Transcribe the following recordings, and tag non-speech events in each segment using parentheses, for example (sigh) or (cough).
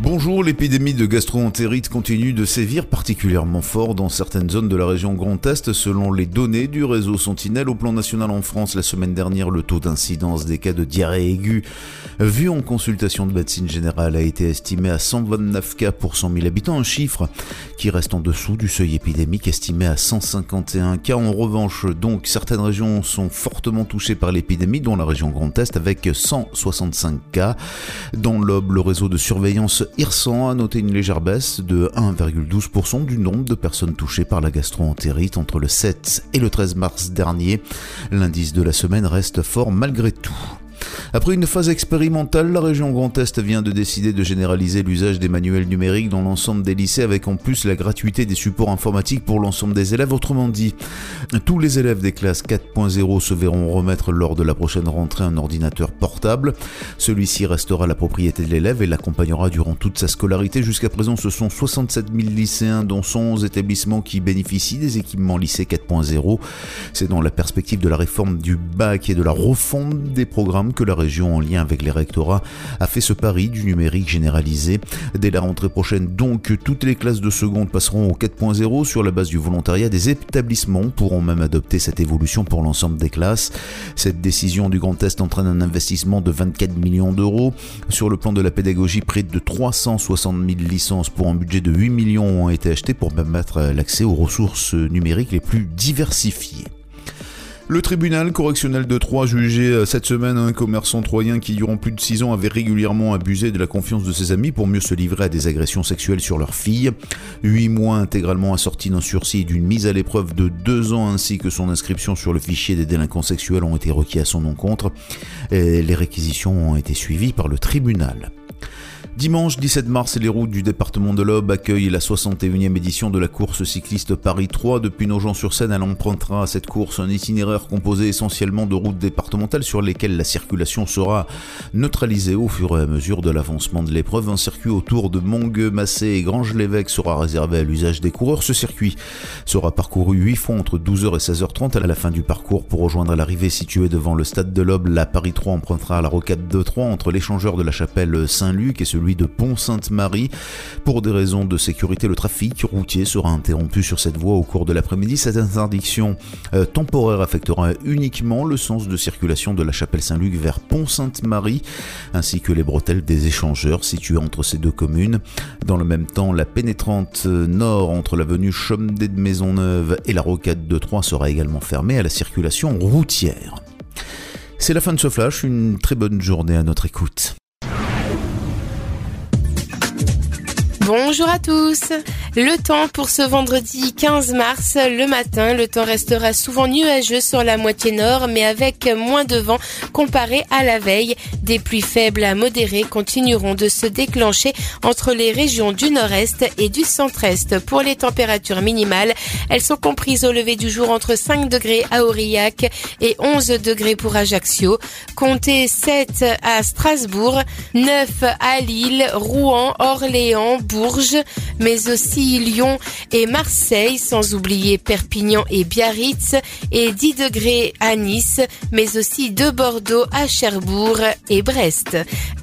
Bonjour, l'épidémie de gastro-entérite continue de sévir particulièrement fort dans certaines zones de la région Grand Est selon les données du réseau Sentinelle au plan national en France. La semaine dernière, le taux d'incidence des cas de diarrhée aiguë vu en consultation de médecine générale a été estimé à 129 cas pour 100 000 habitants, un chiffre qui reste en dessous du seuil épidémique estimé à 151 cas. En revanche, donc, certaines régions sont fortement touchées par l'épidémie, dont la région Grand Est avec 165 cas. Dans l'Aube, le réseau de surveillance IRSAN a noté une légère baisse de 1,12% du nombre de personnes touchées par la gastro-entérite entre le 7 et le 13 mars dernier. L'indice de la semaine reste fort malgré tout. Après une phase expérimentale, la région Grand Est vient de décider de généraliser l'usage des manuels numériques dans l'ensemble des lycées avec en plus la gratuité des supports informatiques pour l'ensemble des élèves. Autrement dit, tous les élèves des classes 4.0 se verront remettre lors de la prochaine rentrée un ordinateur portable. Celui-ci restera la propriété de l'élève et l'accompagnera durant toute sa scolarité. Jusqu'à présent, ce sont 67 000 lycéens dont 111 établissements qui bénéficient des équipements lycée 4.0. C'est dans la perspective de la réforme du bac et de la refonte des programmes que la région, en lien avec les rectorats, a fait ce pari du numérique généralisé. Dès la rentrée prochaine, donc, toutes les classes de seconde passeront au 4.0 sur la base du volontariat. Des établissements pourront même adopter cette évolution pour l'ensemble des classes. Cette décision du Grand Est entraîne un investissement de 24 millions d'euros. Sur le plan de la pédagogie, près de 360 000 licences pour un budget de 8 millions ont été achetées pour permettre l'accès aux ressources numériques les plus diversifiées. Le tribunal correctionnel de Troyes jugé cette semaine un commerçant troyen qui, durant plus de 6 ans, avait régulièrement abusé de la confiance de ses amis pour mieux se livrer à des agressions sexuelles sur leur fille. 8 mois intégralement assortis d'un sursis d'une mise à l'épreuve de 2 ans ainsi que son inscription sur le fichier des délinquants sexuels ont été requis à son encontre. Les réquisitions ont été suivies par le tribunal. Dimanche 17 mars, les routes du département de l'Aube accueillent la 61e édition de la course cycliste Paris 3. Depuis Nogent-sur-Seine, elle empruntera à cette course un itinéraire composé essentiellement de routes départementales sur lesquelles la circulation sera neutralisée au fur et à mesure de l'avancement de l'épreuve. Un circuit autour de Mongueux, Massé et Grange-l'Évêque sera réservé à l'usage des coureurs. Ce circuit sera parcouru 8 fois entre 12h et 16h30 à la fin du parcours pour rejoindre l'arrivée située devant le stade de l'Aube. La Paris 3 empruntera la rocade de 3 entre l'échangeur de la chapelle Saint-Luc et celui de Pont-Sainte-Marie. Pour des raisons de sécurité, le trafic routier sera interrompu sur cette voie au cours de l'après-midi. Cette interdiction euh, temporaire affectera uniquement le sens de circulation de la chapelle Saint-Luc vers Pont-Sainte-Marie, ainsi que les bretelles des échangeurs situés entre ces deux communes. Dans le même temps, la pénétrante nord entre l'avenue Chomedey de Maisonneuve et la rocade de Troyes sera également fermée à la circulation routière. C'est la fin de ce flash, une très bonne journée à notre écoute. Bonjour à tous. Le temps pour ce vendredi 15 mars, le matin, le temps restera souvent nuageux sur la moitié nord, mais avec moins de vent comparé à la veille. Des pluies faibles à modérées continueront de se déclencher entre les régions du nord-est et du centre-est. Pour les températures minimales, elles sont comprises au lever du jour entre 5 degrés à Aurillac et 11 degrés pour Ajaccio. Comptez 7 à Strasbourg, 9 à Lille, Rouen, Orléans, Mais aussi Lyon et Marseille, sans oublier Perpignan et Biarritz, et 10 degrés à Nice, mais aussi de Bordeaux à Cherbourg et Brest.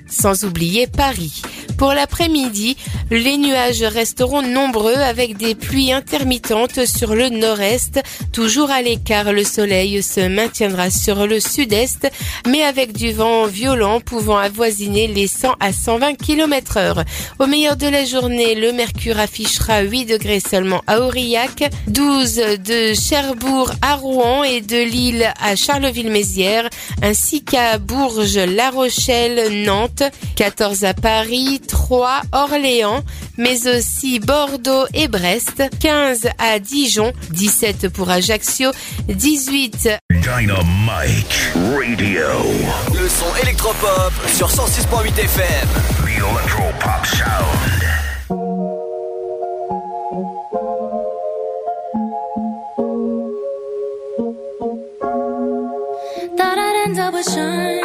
Sans oublier Paris. Pour l'après-midi, les nuages resteront nombreux avec des pluies intermittentes sur le nord-est. Toujours à l'écart, le soleil se maintiendra sur le sud-est, mais avec du vent violent pouvant avoisiner les 100 à 120 km heure. Au meilleur de la journée, le mercure affichera 8 degrés seulement à Aurillac, 12 de Cherbourg à Rouen et de Lille à Charleville-Mézières, ainsi qu'à Bourges, La Rochelle, Nantes, 14 à Paris, 3 Orléans, mais aussi Bordeaux et Brest, 15 à Dijon, 17 pour Ajaccio, 18 Dynamite Radio. Le son électropop sur 106.8 FM. The Electro Pop Sound. Thought I'd end up with Sean,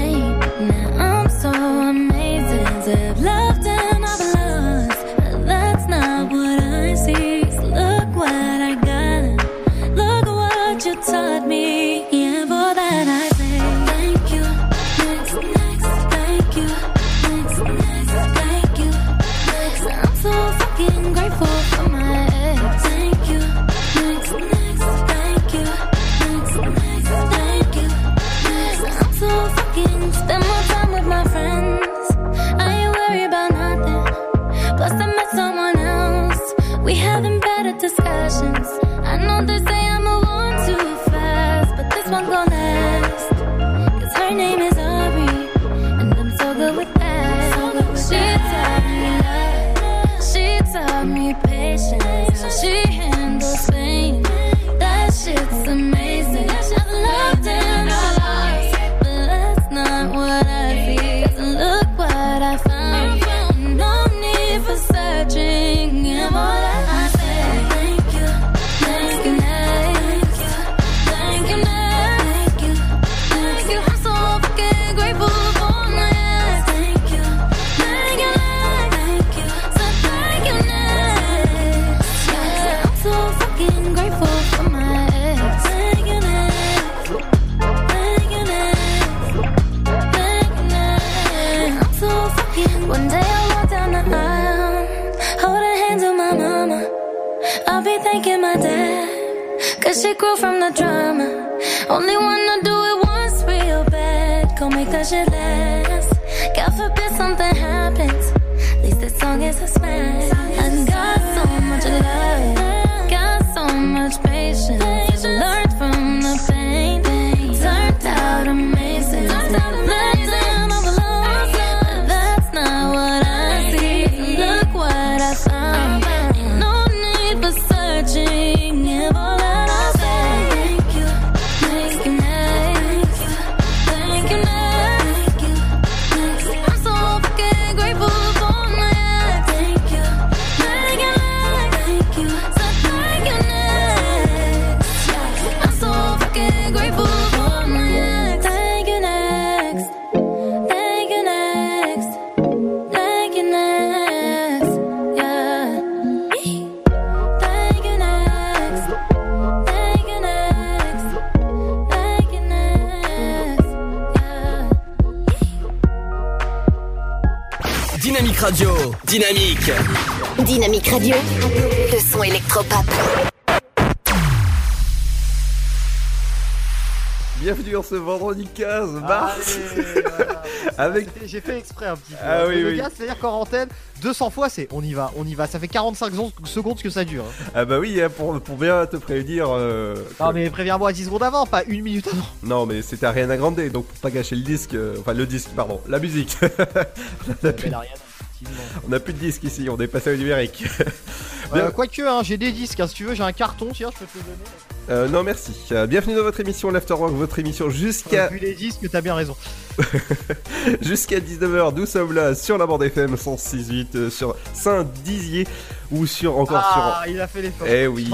Me patience. She handles pain. That shit's amazing. Grew from the drama. Only wanna do it once real bad, go make that shit last. Ce vendredi 15 mars. Allez, (laughs) voilà. Avec- J'ai fait exprès un petit peu. Ah oui, le oui. gars, c'est-à-dire qu'en antenne, 200 fois, c'est on y va, on y va. Ça fait 45 secondes- que ça dure. hein. Ah bah oui, hein, pour, pour bien te prévenir. euh, Non, que- mais préviens-moi 10 secondes avant, pas une minute avant. Non, mais c'était Ariana Grande, donc pour pas gâcher le disque, euh, enfin le disque, pardon, la musique. (laughs) on, a plus, on a de disque ici, on est passé au numérique. (laughs) Euh, Quoique, hein, j'ai des disques, hein, si tu veux, j'ai un carton, tiens, je peux te le donner. Euh, non, merci. Euh, bienvenue dans votre émission L'Afterwork, votre émission jusqu'à Vu les disques, t'as bien raison. (laughs) jusqu'à 19h. Nous sommes là sur la bande FM 106.8, euh, sur Saint-Dizier ou sur encore Ah, il a fait l'effort. Eh oui.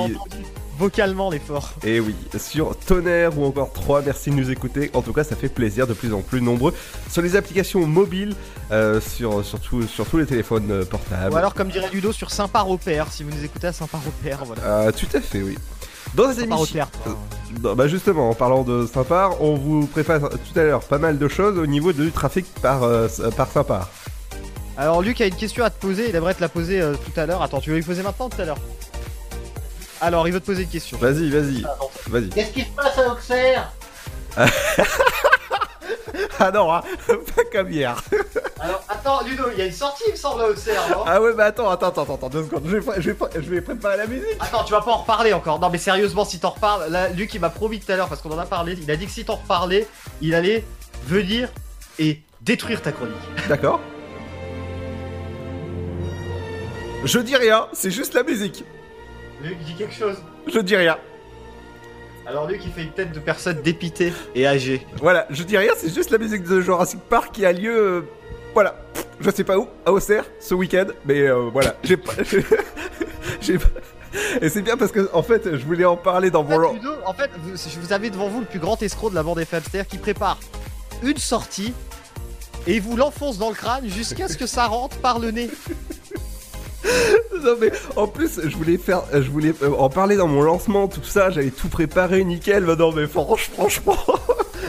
Vocalement l'effort. sur. Et oui, sur Tonnerre ou encore 3. Merci de nous écouter. En tout cas, ça fait plaisir de plus en plus nombreux sur les applications mobiles, euh, sur, sur, tout- sur tous les téléphones euh, portables. Ou alors, comme dirait Ludo, sur Saint-Par-au-Père, si vous nous écoutez à Saint-Par-au-père, voilà. Ah, tout à fait, oui. Dans cette émission. Toi. Non, bah justement, en parlant de Saint-Par, on vous prépare tout à l'heure pas mal de choses au niveau du trafic par, euh, par Saint-Par. Alors, Luc a une question à te poser, il aimerait te la poser euh, tout à l'heure. Attends, tu veux lui poser maintenant ou tout à l'heure? Alors, il veut te poser une question. Vas-y, vas-y, vas-y. Qu'est-ce qui se passe à Auxerre? (laughs) (laughs) Ah non, hein, (laughs) pas comme hier. (laughs) Alors, attends, Ludo, il y a une sortie, il me semble, à Auxerre, non? Ah ouais, bah attends, attends, attends, attends, deux secondes. Je vais, je vais, je vais préparer la musique. Attends, tu vas pas en reparler encore. Non, mais sérieusement, si t'en reparles, là, Luc, il m'a promis tout à l'heure, parce qu'on en a parlé, il a dit que si t'en reparlais, il allait venir et détruire ta chronique. D'accord. Je dis rien, c'est juste la musique. Luc, dis quelque chose. Je dis rien. Alors, Luc, il fait une tête de personne dépitée et âgée. Voilà, je dis rien, c'est juste la musique de Jurassic Park qui a lieu. euh, voilà, je sais pas où, à Auxerre, ce week-end, mais euh, voilà, (laughs) j'ai pas. (laughs) j'ai pas- Et c'est bien parce que, en fait, je voulais en parler dans En fait, mon. Ludo, en fait, vous, je vous avez devant vous le plus grand escroc de la bande FM, c'est-à-dire qui prépare une sortie et vous l'enfonce dans le crâne jusqu'à ce que ça rentre par le nez. (laughs) Non mais en plus je voulais faire, je voulais euh, en parler dans mon lancement, tout ça, j'avais tout préparé nickel. Mais non mais franch- franchement,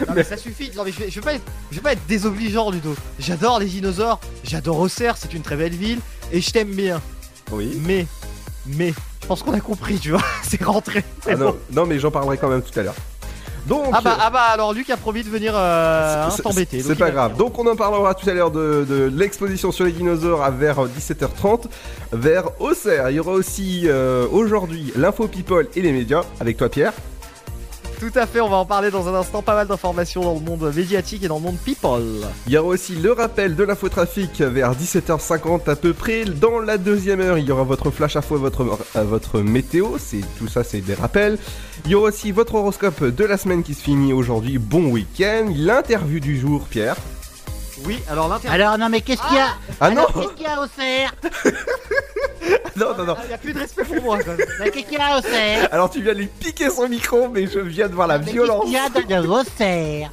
Non, mais ça suffit. Non, mais je vais, je vais pas être, je vais pas être désobligeant, Ludo. J'adore les dinosaures, j'adore Auxerre, c'est une très belle ville et je t'aime bien. oui. Mais, mais, je pense qu'on a compris, tu vois. (laughs) c'est rentré. Ah non mais j'en parlerai quand même tout à l'heure. Donc Ah bah, ah bah, alors Luc a promis de venir euh, c'est- t'embêter. C'est pas grave. Donc on en parlera tout à l'heure de, de l'exposition sur les dinosaures à vers 17h30 vers Auxerre. Il y aura aussi euh, aujourd'hui l'info people et les médias avec toi Pierre. Tout à fait, on va en parler dans un instant. Pas mal d'informations dans le monde médiatique et dans le monde people. Il y aura aussi le rappel de l'infotrafic vers 17h50 à peu près. Dans la deuxième heure, il y aura votre flash info, votre, euh, votre météo. C'est tout ça, c'est des rappels. Il y aura aussi votre horoscope de la semaine qui se finit aujourd'hui. Bon week-end. L'interview du jour, Pierre. Oui, alors l'interview. Alors non mais qu'est-ce qu'il y a Ah non, Alors, Qu'est-ce qu'il y a au cerf (laughs) non, non, non. Il y a plus de respect pour moi, quand même. Mais Qu'est-ce qu'il y a au cerf Alors tu viens de lui piquer son micro, mais je viens de voir la Mais violence. Qu'est-ce qu'il y a dans le cerf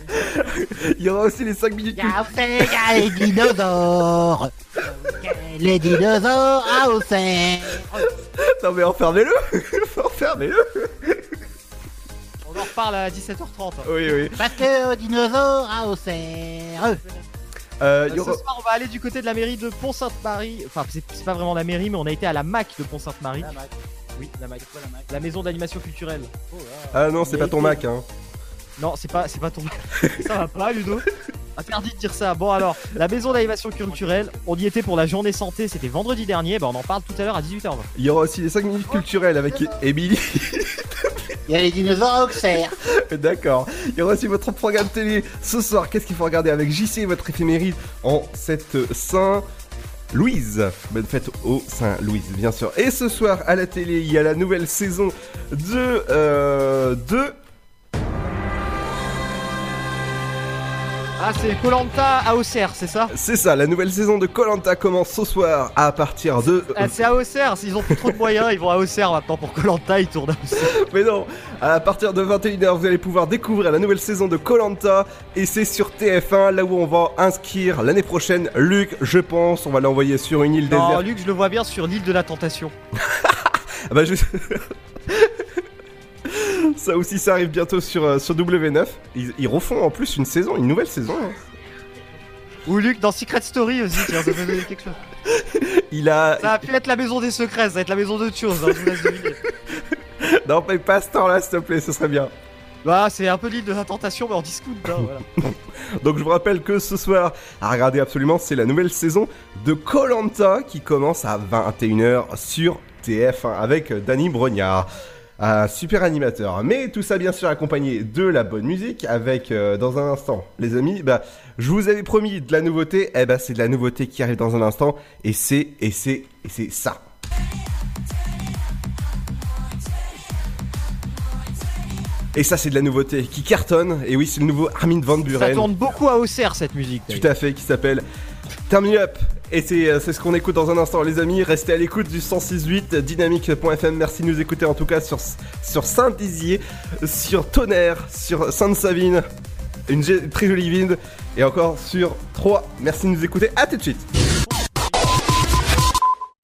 (laughs) Il y aura aussi les 5 minutes. Il y a au cerf, il y a les dinosaures (laughs) Les dinosaures à au cerf Non mais enfermez-le Enfermez-le On en reparle à 17h30. Oui, oui. Parce que aux dinosaures à au cerf Euh, y Ce aura... soir, on va aller du côté de la mairie de Pont-Sainte-Marie. Enfin, c'est pas vraiment la mairie, mais on a été à la MAC de Pont-Sainte-Marie. Oui, la MAC. La maison d'animation culturelle. Ah non, c'est pas ton été- Mac, hein. Non, c'est pas, c'est pas ton. ça va pas, Ludo. Interdit de dire ça. Bon alors, la maison d'animation culturelle, on y était pour la journée santé, c'était vendredi dernier. Bah, on en parle tout à l'heure à 18h20. Il y aura aussi les 5 minutes culturelles avec Emily. Il y a les dinosaures au cerf D'accord. Il y aura aussi votre programme télé ce soir. Qu'est-ce qu'il faut regarder avec JC, votre éphéméride en cette Saint. Louise, bonne fête au Saint-Louise, bien sûr. Et ce soir à la télé, il y a la nouvelle saison de euh, de Ah, c'est Colanta à Auxerre, c'est ça C'est ça, la nouvelle saison de Colanta commence ce soir à partir de. Ah, c'est à Auxerre. S'ils ont plus trop de moyens, ils vont à Auxerre maintenant pour Colanta. Ils tournent à Auxerre. Mais non, à partir de 21h, vous allez pouvoir découvrir la nouvelle saison de Colanta et c'est sur TF1, là où on va inscrire l'année prochaine Luc, je pense, on va l'envoyer sur une île Non, déserte. Luc, je le vois bien sur l'île de la Tentation. (laughs) Ah bah je... (laughs) ça aussi, ça arrive bientôt sur, euh, sur W9. Ils, ils refont en plus une saison, une nouvelle saison. hein. Ou Luc dans Secret Story aussi. Tiens, ça donner quelque chose. (laughs) Il a... Ça va plus être la maison des secrets, ça va être la maison d'autre chose. Hein, je vous laisse deviner. Non, paye pas ce temps-là, s'il te plaît, ce serait bien. Bah, c'est un peu l'île de la tentation, mais en discount. Hein, voilà. (laughs) Donc je vous rappelle que ce soir, à regarder absolument, c'est la nouvelle saison de Colanta qui commence à 21h sur TF1 avec Danny Brognard. Un super animateur. Mais tout ça bien sûr accompagné de la bonne musique avec euh, dans un instant. Les amis, bah je vous avais promis de la nouveauté, eh bah c'est de la nouveauté qui arrive dans un instant et c'est et c'est et c'est ça. Et ça c'est de la nouveauté qui cartonne et oui c'est le nouveau Armin Van Ça Buren. tourne beaucoup à Auxerre cette musique. Tout à fait, qui s'appelle Turn Me Up. Et c'est euh, c'est ce qu'on écoute dans un instant, les amis. Restez à l'écoute du 106.8 dynamique.fm. Merci de nous écouter en tout cas sur, sur Saint-Dizier, sur Tonnerre, sur Sainte-Savine, une très jolie ville, et encore sur 3. Merci de nous écouter. À tout de suite.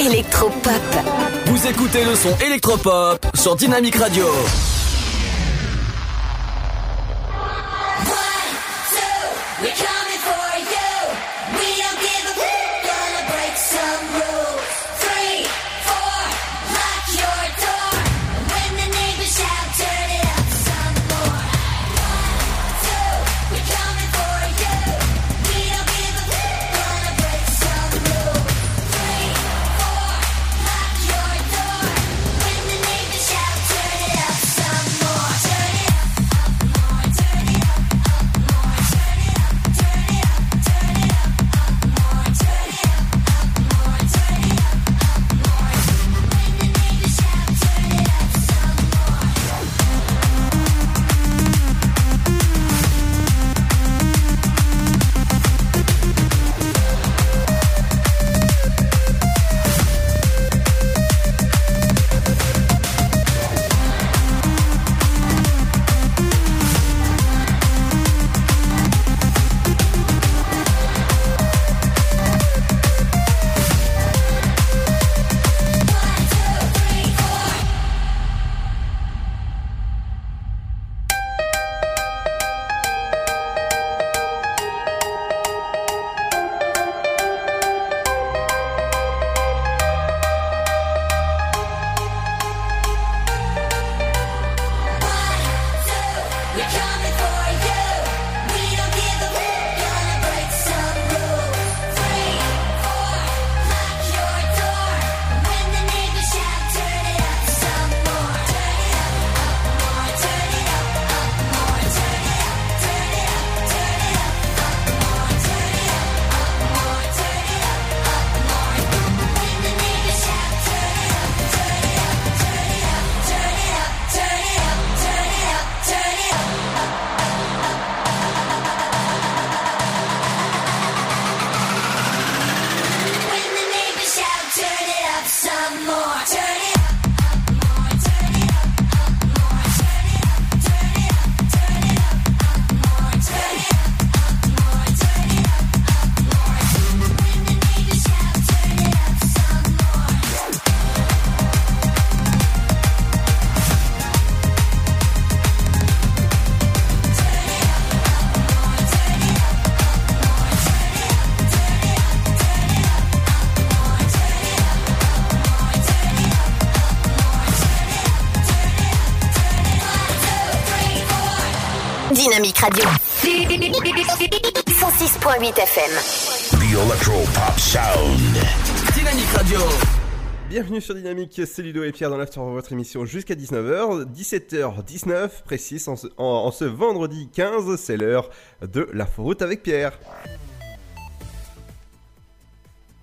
électropop. Vous écoutez le son électropop sur Dynamic Radio. Radio. 106.8 FM. The Electropop Sound. Dynamic Radio. Bienvenue sur Dynamique, c'est Ludo et Pierre dans l'after de votre émission jusqu'à 19h, 17h19 précis en ce, en- en ce vendredi 15, c'est l'heure de la route avec Pierre.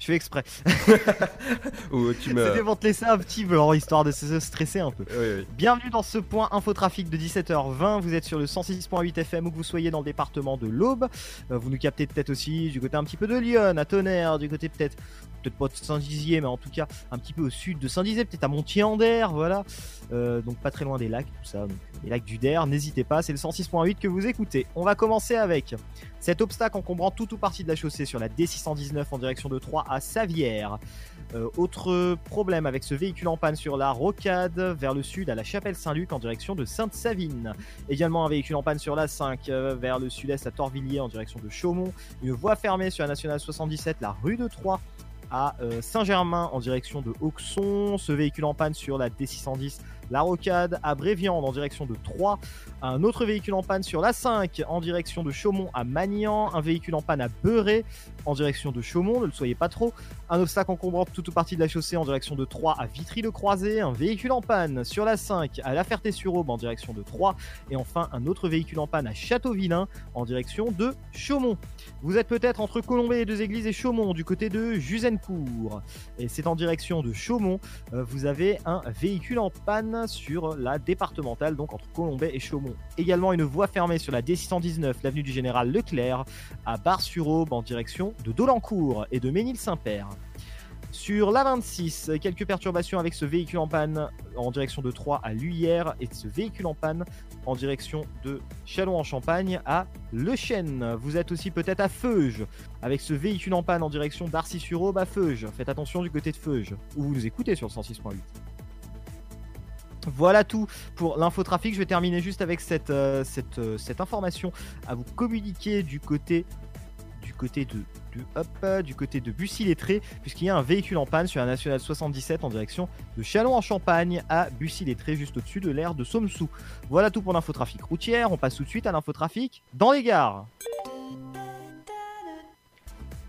Fais exprès. (laughs) Ou tu me. C'était pour te laisser un petit peu, histoire de se stresser un peu. Oui, oui. Bienvenue dans ce point infotrafic de 17h20. Vous êtes sur le 106.8 FM où que vous soyez dans le département de l'Aube. Euh, vous nous captez peut-être aussi du côté un petit peu de Lyon, à Tonnerre, du côté peut-être peut-être pas de Saint-Dizier, mais en tout cas un petit peu au sud de Saint-Dizier, peut-être à Montier-en-Der, voilà. Euh, donc pas très loin des lacs, tout ça. Donc, les lacs du Der, n'hésitez pas, c'est le 106.8 que vous écoutez. On va commencer avec cet obstacle encombrant tout ou partie de la chaussée sur la D619 en direction de Troyes à Savière. Euh, autre problème avec ce véhicule en panne sur la rocade vers le sud à la chapelle Saint-Luc en direction de Sainte-Savine. Également un véhicule en panne sur la 5 euh, vers le sud-est à Torvilliers en direction de Chaumont. Une voie fermée sur la nationale 77, la rue de Troyes à euh, Saint-Germain en direction de Auxon. Ce véhicule en panne sur la D610, la Rocade à Bréviande en direction de Troyes. Un autre véhicule en panne sur la 5 en direction de Chaumont à Magnan. Un véhicule en panne à Beurré en direction de Chaumont, ne le soyez pas trop. Un obstacle encombrant toute ou partie de la chaussée en direction de Troyes à Vitry-le-Croisé. Un véhicule en panne sur la 5 à La Ferté-sur-Aube en direction de Troyes. Et enfin un autre véhicule en panne à Châteauvillain en direction de Chaumont. Vous êtes peut-être entre Colombey et deux églises et Chaumont du côté de Juzencourt. Et c'est en direction de Chaumont. Euh, vous avez un véhicule en panne sur la départementale, donc entre Colombey et Chaumont. Également une voie fermée sur la D619, l'avenue du Général Leclerc, à Bar-sur-Aube en direction de Dolencourt et de Ménil-Saint-Père. Sur la 26, quelques perturbations avec ce véhicule en panne en direction de Troyes à Luyère et ce véhicule en panne en direction de Châlons-en-Champagne à Le Chêne. Vous êtes aussi peut-être à Feuge avec ce véhicule en panne en direction d'Arcy-sur-Aube à Feuge. Faites attention du côté de Feuge où vous nous écoutez sur le 106.8. Voilà tout pour l'infotrafic. Je vais terminer juste avec cette, euh, euh, information à vous communiquer du côté côté de, du côté de Bussy-Lettré, puisqu'il y a un véhicule en panne sur la nationale 77 en direction de Châlons-en-Champagne à Bussy-Lettré, juste au-dessus de l'aire de Sommesou. Voilà tout pour l'infotrafic routière. On passe tout de suite à l'infotrafic dans les gares.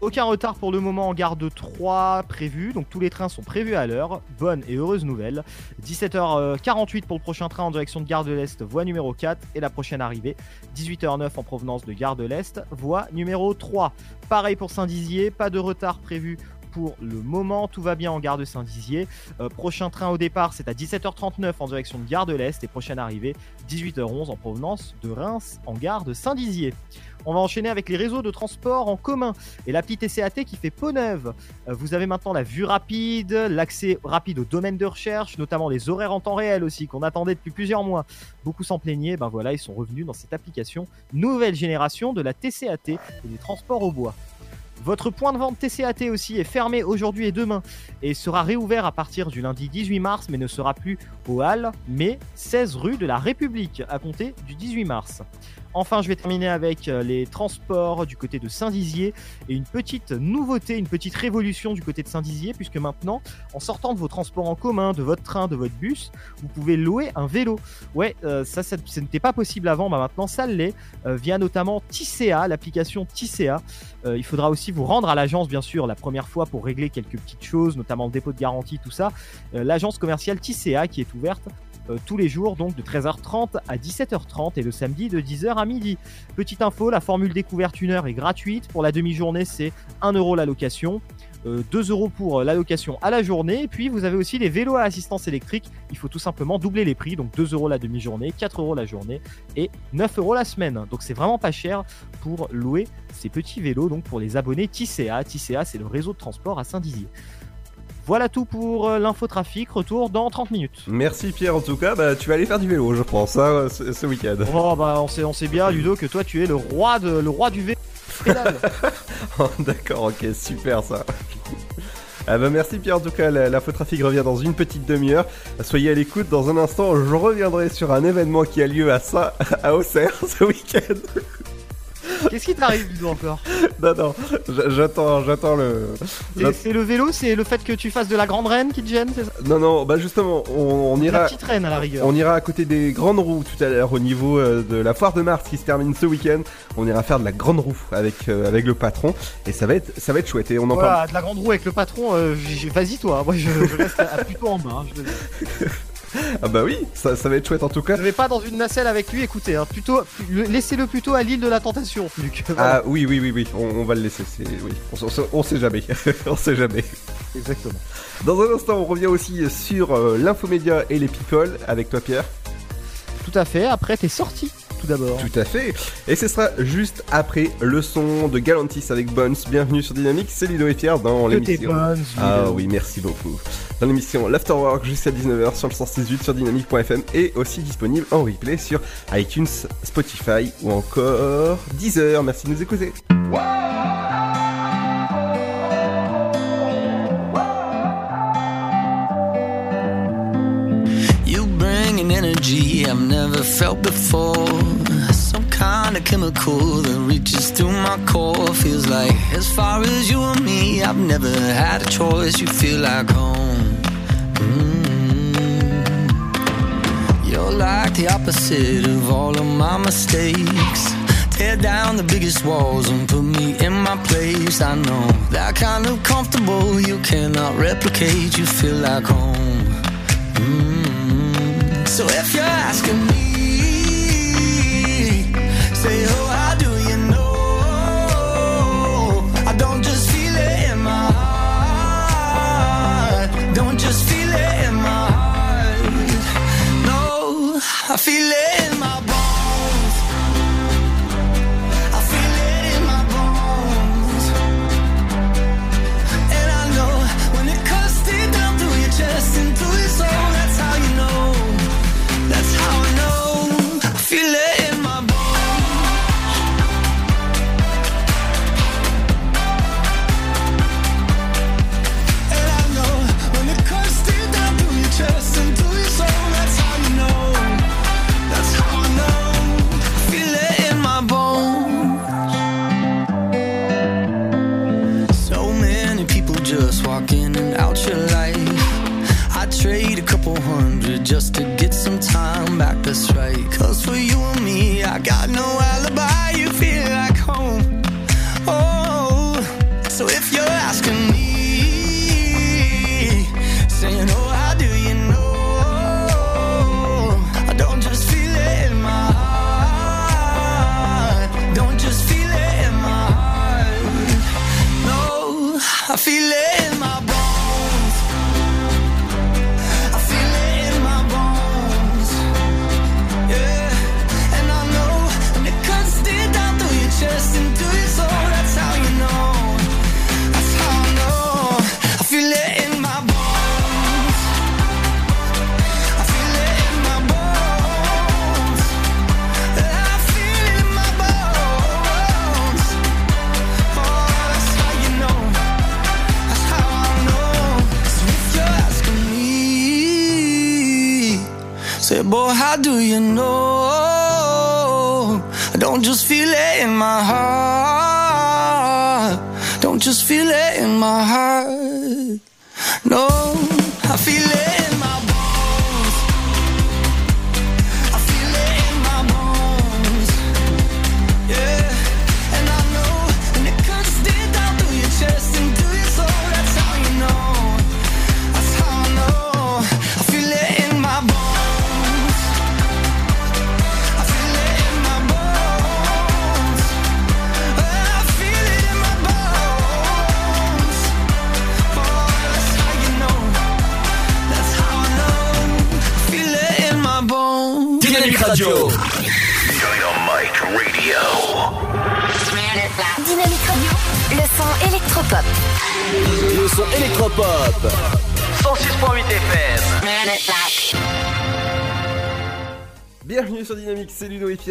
Aucun retard pour le moment en gare de 3 prévu, donc tous les trains sont prévus à l'heure. Bonne et heureuse nouvelle. 17h48 pour le prochain train en direction de Gare de l'Est, voie numéro 4, et la prochaine arrivée. 18h09 en provenance de Gare de l'Est, voie numéro 3. Pareil pour Saint-Dizier, pas de retard prévu pour le moment, tout va bien en gare de Saint-Dizier. Euh, prochain train au départ, c'est à 17h39 en direction de Gare de l'Est et prochaine arrivée 18h11 en provenance de Reims en gare de Saint-Dizier. On va enchaîner avec les réseaux de transport en commun et la petite TCAT qui fait peau neuve. Euh, vous avez maintenant la vue rapide, l'accès rapide au domaine de recherche, notamment les horaires en temps réel aussi qu'on attendait depuis plusieurs mois. Beaucoup s'en plaignaient, ben voilà, ils sont revenus dans cette application nouvelle génération de la TCAT et des transports au bois. Votre point de vente TCAT aussi est fermé aujourd'hui et demain et sera réouvert à partir du lundi 18 mars mais ne sera plus au Halles mais 16 rue de la République à compter du 18 mars. Enfin, je vais terminer avec euh, les transports du côté de Saint-Dizier et une petite nouveauté, une petite révolution du côté de Saint-Dizier, puisque maintenant, en sortant de vos transports en commun, de votre train, de votre bus, vous pouvez louer un vélo. Ouais, euh, ça, ça, n'était pas possible avant, bah maintenant ça l'est, euh, via notamment Tisséa, l'application. Euh, il faudra aussi vous rendre à l'agence, bien sûr, la première fois pour régler quelques petites choses, notamment le dépôt de garantie, tout ça. L'agence commerciale Tisséa qui est ouverte tous les jours, donc de 13h30 à 17h30 et le samedi de 10h à midi. Petite info, la formule découverte une heure est gratuite. Pour la demi-journée, c'est 1 euro la location. euh, 2 euros pour euh, la location à la journée. Et puis vous avez aussi les vélos à assistance électrique. Il faut tout simplement doubler les prix. Donc 2 euros la demi-journée, 4 euros la journée et 9 euros la semaine. Donc c'est vraiment pas cher pour louer ces petits vélos. Donc pour les abonnés Tisséa. Tisséa, c'est le réseau de transport à Saint-Dizier. Voilà tout pour euh, l'infotrafic. Retour dans 30 minutes. Merci Pierre, en tout cas, bah, tu vas aller faire du vélo, je pense, hein, ce, ce week-end. Oh bah on sait, on sait bien Ludo que toi tu es le roi de le roi du vélo. (laughs) Oh, D'accord, ok, super ça. Ah bah merci Pierre, en tout cas, la, trafic revient dans une petite demi-heure. Soyez à l'écoute, dans un instant, je reviendrai sur un événement qui a lieu à ça, à Auxerre ce week-end. (laughs) Qu'est-ce qui t'arrive Ludo encore? Non, non, j'attends, j'attends le... C'est- le vélo, c'est le fait que tu fasses de la grande reine qui te gêne, c'est ça? Non, non, bah justement, on, on La ira... petite reine à la rigueur. On ira à côté des grandes roues tout à l'heure au niveau euh, de la foire de Mars qui se termine ce week-end. On ira faire de la grande roue avec, euh, avec le patron et ça va être, ça va être chouette et on en parle. De la grande roue avec le patron, euh, vas-y toi, moi je, je reste à- à plutôt en hein, te- (laughs) Ah bah oui, ça, ça va être chouette en tout cas. Ne vais pas dans une nacelle avec lui, écoutez, hein, plutôt, laissez-le plutôt à l'île de la tentation, Luc. (laughs) Voilà. Ah oui, oui, oui, oui, on, on va le laisser, c'est... Oui, on, on- on sait jamais, (laughs) on sait jamais. Exactement. Dans un instant, on revient aussi sur euh, l'infomédia et les people avec toi Pierre. Tout à fait, après t'es sorti, tout d'abord. Tout à fait. Et ce sera juste après le son de Galantis avec Bones. Bienvenue sur Dynamique, c'est Ludo et Pierre dans l'émission. Bones, ah oui, merci beaucoup. Dans l'émission L'Afterwork jusqu'à 19h sur le 168 sur dynamique.fm et aussi disponible en replay sur iTunes, Spotify ou encore Deezer. Merci de nous écouter. Energy I've never felt before. Some kind of chemical that reaches through my core. Feels like as far as you and me, I've never had a choice. You feel like home. Mm. You're like the opposite of all of my mistakes. Tear down the biggest walls and put me in my place. I know that kind of comfortable you cannot replicate. You feel like home. Mm. So if you're asking me, say, oh, how do you know? I don't just feel it in my heart. Don't just feel it in my heart. No, I feel it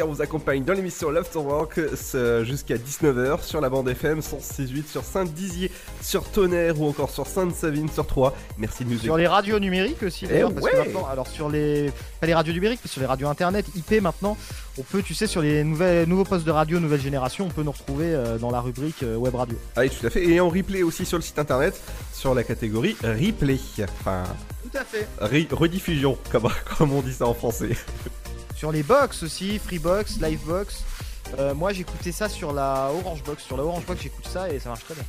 Pierre vous accompagne dans l'émission L'Afterwork ce- jusqu'à 19h sur la bande FM 168 sur Saint-Dizier, sur Tonnerre ou encore sur Sainte-Savine sur 3. Merci de nous Sur les radios numériques aussi, Eh d'ailleurs, parce que ouais. maintenant, alors sur les, pas les radios numériques, mais sur les radios internet, IP maintenant, on peut, tu sais, sur les nouvelles, nouveaux postes de radio nouvelle génération, on peut nous retrouver euh, dans la rubrique euh, web radio. Ah oui, tout à fait. Et en replay aussi sur le site internet, sur la catégorie replay. Enfin, Tout à fait. re- rediffusion, comme, (laughs) comme on dit ça en français. Sur les box aussi, Freebox, Livebox. Euh, moi j'écoutais ça sur la Orange Box. Sur la Orange Box j'écoute ça et ça marche très bien.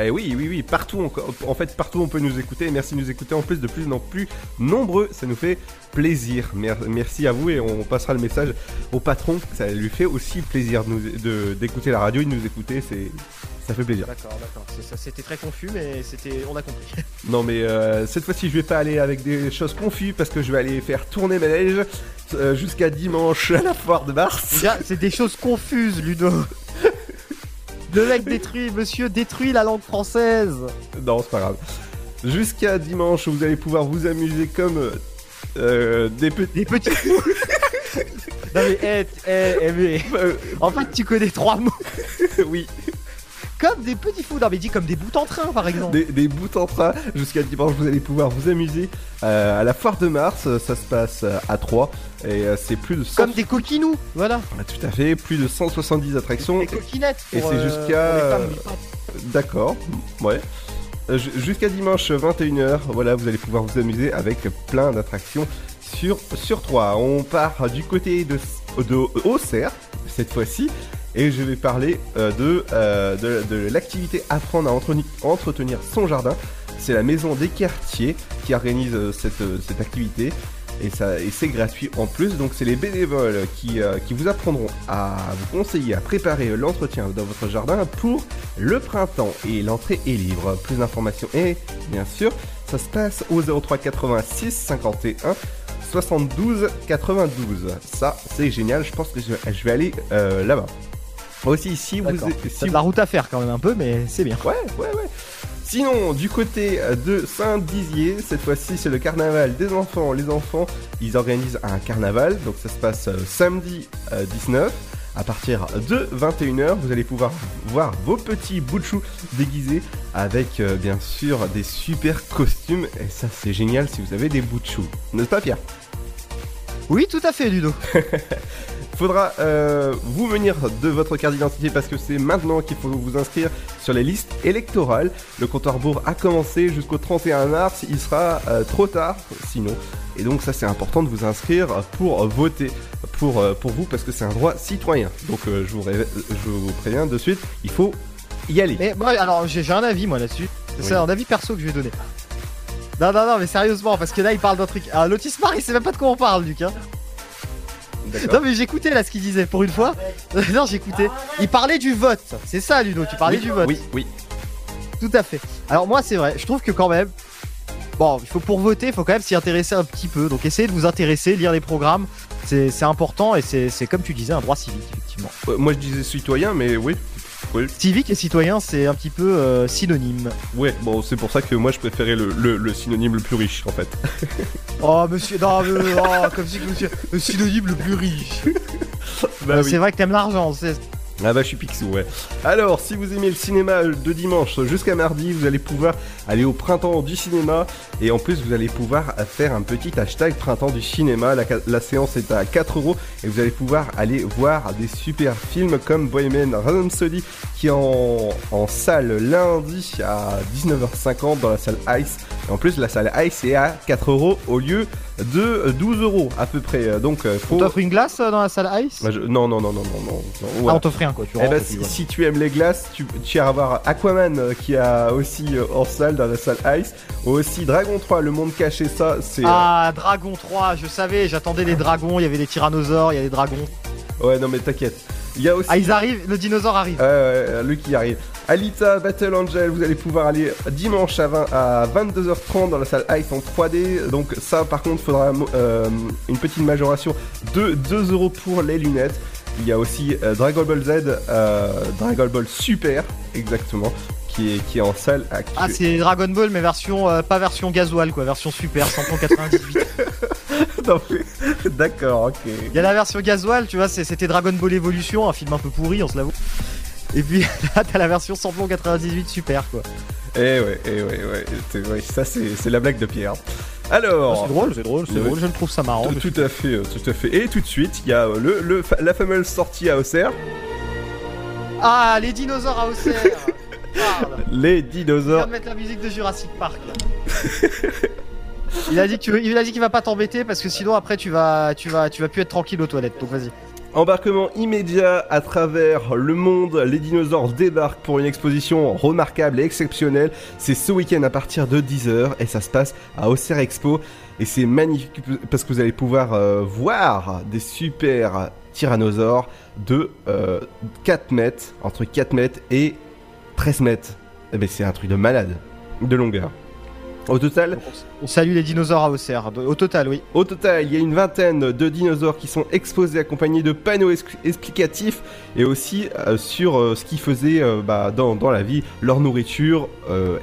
Eh oui, oui, oui, partout, on- en fait, partout on peut nous écouter. Merci de nous écouter en plus de plus en plus nombreux. Ça nous fait plaisir. Mer- Merci à vous et on passera le message au patron. Ça lui fait aussi plaisir nous- de- d'écouter la radio, de nous écouter. C'est, ça fait plaisir. D'accord, d'accord. C'est ça, C'était très confus, mais c'était, on a compris. (laughs) Non mais euh, cette fois-ci je vais pas aller avec des choses confuses parce que je vais aller faire tourner ma neige euh, jusqu'à dimanche à la foire de Mars. C'est des choses confuses, Ludo. (laughs) Le mec détruit, monsieur détruit la langue française. Non c'est pas grave. Jusqu'à dimanche vous allez pouvoir vous amuser comme euh, euh, des petits... Des petits. (laughs) Non mais, eh, eh, eh, mais- en fait, tu connais trois mots. oui. Comme des petits fous. Non mais dis comme des bouts en train, par exemple. Des, des bouts en train. Jusqu'à dimanche, vous allez pouvoir vous amuser euh, à la foire de Mars. Euh, Ça se passe euh, à 3 et c'est plus de 100... Comme des coquinous, voilà. Ah, Tout à fait, plus de 170 attractions. Des coquinettes. Et c'est jusqu'à. D'accord, ouais. Ju- Jusqu'à dimanche 21h, voilà, vous allez pouvoir vous amuser avec plein d'attractions sur, sur 3. On part du côté de, de Auxerre, cette fois-ci, et je vais parler euh, de, euh, de, de l'activité Apprendre à entretenir, son jardin. C'est la maison des quartiers qui organise euh, cette, cette activité. Et, et c'est gratuit en plus, donc c'est les bénévoles qui, qui vous apprendront à vous conseiller à préparer l'entretien dans votre jardin pour le printemps. Et l'entrée est libre. Plus d'informations et bien sûr, ça se passe au 03 86 51 72 92. Ça, c'est génial. Je pense que je, vais aller là-bas. Aussi, si vous, si de la route à faire quand même un peu, mais c'est bien. Ouais, ouais, ouais. Sinon, du côté de Saint-Dizier, cette fois-ci, c'est le carnaval des enfants. Les enfants, ils organisent un carnaval, donc ça se passe euh, samedi euh, 19. À partir de 21h, vous allez pouvoir voir vos petits bouts de chou déguisés avec euh, bien sûr des super costumes. Et ça, c'est génial si vous avez des bouts de chou. N'est-ce pas, Pierre? Oui, tout à fait, Ludo. (laughs) Faudra euh, vous munir de votre carte d'identité parce que c'est maintenant qu'il faut vous inscrire sur les listes électorales. Le compte à rebours a commencé jusqu'au 31 mars. Il sera euh, trop tard sinon. Et donc ça c'est important de vous inscrire pour voter pour, euh, pour vous parce que c'est un droit citoyen. Donc euh, je, vous réve- je vous préviens de suite, il faut y aller. Mais alors j'ai un avis moi là-dessus. C'est Oui. un avis perso que je vais donner. Non, non, non, mais sérieusement, parce que là il parle d'un truc. Ah, Lotismar, il sait même pas de quoi on parle, Luc. Hein. Non, mais j'écoutais là ce qu'il disait pour une fois. (laughs) non, j'écoutais. Il parlait du vote. C'est ça, Ludo, tu parlais Oui, du vote. Oui, oui. Tout à fait. Alors moi c'est vrai, je trouve que quand même, bon, il faut pour voter, il faut quand même s'y intéresser un petit peu. Donc essayez de vous intéresser, lire les programmes, c'est c'est important et c'est c'est comme tu disais un droit civique effectivement. Euh, moi je disais citoyen, mais oui. Civique et citoyen c'est un petit peu euh, synonyme. Ouais, bon c'est pour ça que moi je préférais le, le- le synonyme le plus riche en fait. (laughs) Oh monsieur, non, mais- oh, comme si monsieur, le synonyme le plus riche. Bah Euh, oui. C'est vrai que t'aimes l'argent, c'est. Ah bah je suis Picsou, ouais. Alors, si vous aimez le cinéma de dimanche jusqu'à mardi, vous allez pouvoir aller au printemps du cinéma. Et en plus, vous allez pouvoir faire un petit hashtag printemps du cinéma. La, séance est à 4 euros. Et vous allez pouvoir aller voir des super films comme Bohemian Rhapsody qui est en, en salle lundi à 19h50 dans la salle Ice. Et en plus, la salle Ice est à 4 euros au lieu de 12 euros à peu près. Donc, euh, faut... On t'offre une glace euh, dans la salle Ice Bah, je- Non, non, non, non, non, non. non, Ah, on t'offre rien quoi, tu Eh puis si, tu aimes les glaces, tu, tu iras voir Aquaman euh, qui a aussi euh, en salle dans la salle Ice. Aussi Dragon 3, le monde caché, ça c'est. euh, Ah, Dragon 3, je savais, j'attendais les dragons, il y avait des tyrannosaures, il y a des dragons. Ouais, non mais t'inquiète. Il y a aussi. Ah, ils arrivent, le dinosaure arrive. Ouais, ouais, lui qui arrive. Alita Battle Angel, vous allez pouvoir aller dimanche à, 20 à 22h30 dans la salle Ice en 3D. Donc ça par contre faudra euh, une petite majoration de 2 euros pour les lunettes. Il y a aussi euh, Dragon Ball Z, euh, Dragon Ball Super exactement, qui est, qui est en salle Ah, actuelle. c'est Dragon Ball, mais version, euh, pas version gasoil quoi, version super, 198. (laughs) Non, mais- D'accord, ok. Il y a la version gasoil, tu vois, c'était Dragon Ball Evolution, un film un peu pourri, on se l'avoue. Et puis (laughs) là, t'as la version samplon 98 super quoi. Eh ouais, eh ouais, ouais. ouais, ça c'est c'est la blague de Pierre. Alors. Oh, c'est drôle, c'est drôle, c'est drôle, je le trouve ça marrant. Tout, tout à fait, euh, tout à fait. Et tout de suite, il y a euh, le, le la fameuse sortie à Auxerre. Ah, les dinosaures à Auxerre (laughs) Parle. Les Il dinosaures. de mettre la musique de Jurassic Park là. Il a dit il qu'il va pas t'embêter parce que sinon après tu vas tu vas tu vas plus être tranquille aux toilettes. Donc vas-y. Embarquement immédiat à travers le monde, les dinosaures débarquent pour une exposition remarquable et exceptionnelle. C'est ce week-end à partir de 10h et ça se passe à Auxerre Expo. Et c'est magnifique parce que vous allez pouvoir euh, voir des super tyrannosaures de euh, 4 mètres, entre 4 mètres et 13 mètres. Eh ben, c'est un truc de malade, de longueur. Au total, On salue les dinosaures à Auxerre. Au total, oui. au total, il y a une vingtaine de dinosaures qui sont exposés accompagnés de panneaux explicatifs et aussi euh, sur euh, ce qu'ils faisaient euh, bah, dans, dans la vie, leur nourriture,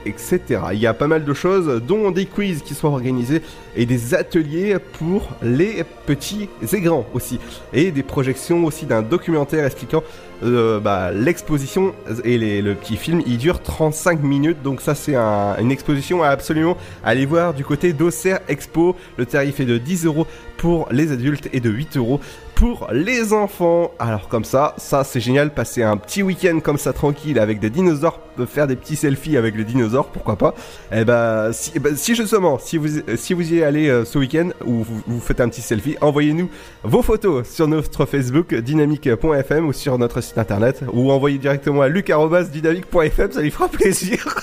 etc. Il y a pas mal de choses, dont des quiz qui sont organisés et des ateliers pour les petits et grands aussi. Et des projections aussi d'un documentaire expliquant bah, l'exposition et les- le petit film. Il dure 35 minutes, donc ça c'est un- une exposition à absolument aller voir côté d'Auxerre Expo. Le tarif est de 10 euros pour les adultes et de 8 euros pour les enfants. Alors comme ça, ça c'est génial, passer un petit week-end comme ça tranquille avec des dinosaures, faire des petits selfies avec les dinosaures, pourquoi pas. Et ben si, eh ben, si justement, si vous, si vous y allez euh, ce week-end ou vous, vous faites un petit selfie, envoyez-nous vos photos sur notre Facebook dynamique.fm ou sur notre site internet ou envoyez directement à luc@dynamique.fm, ça lui fera plaisir. (laughs)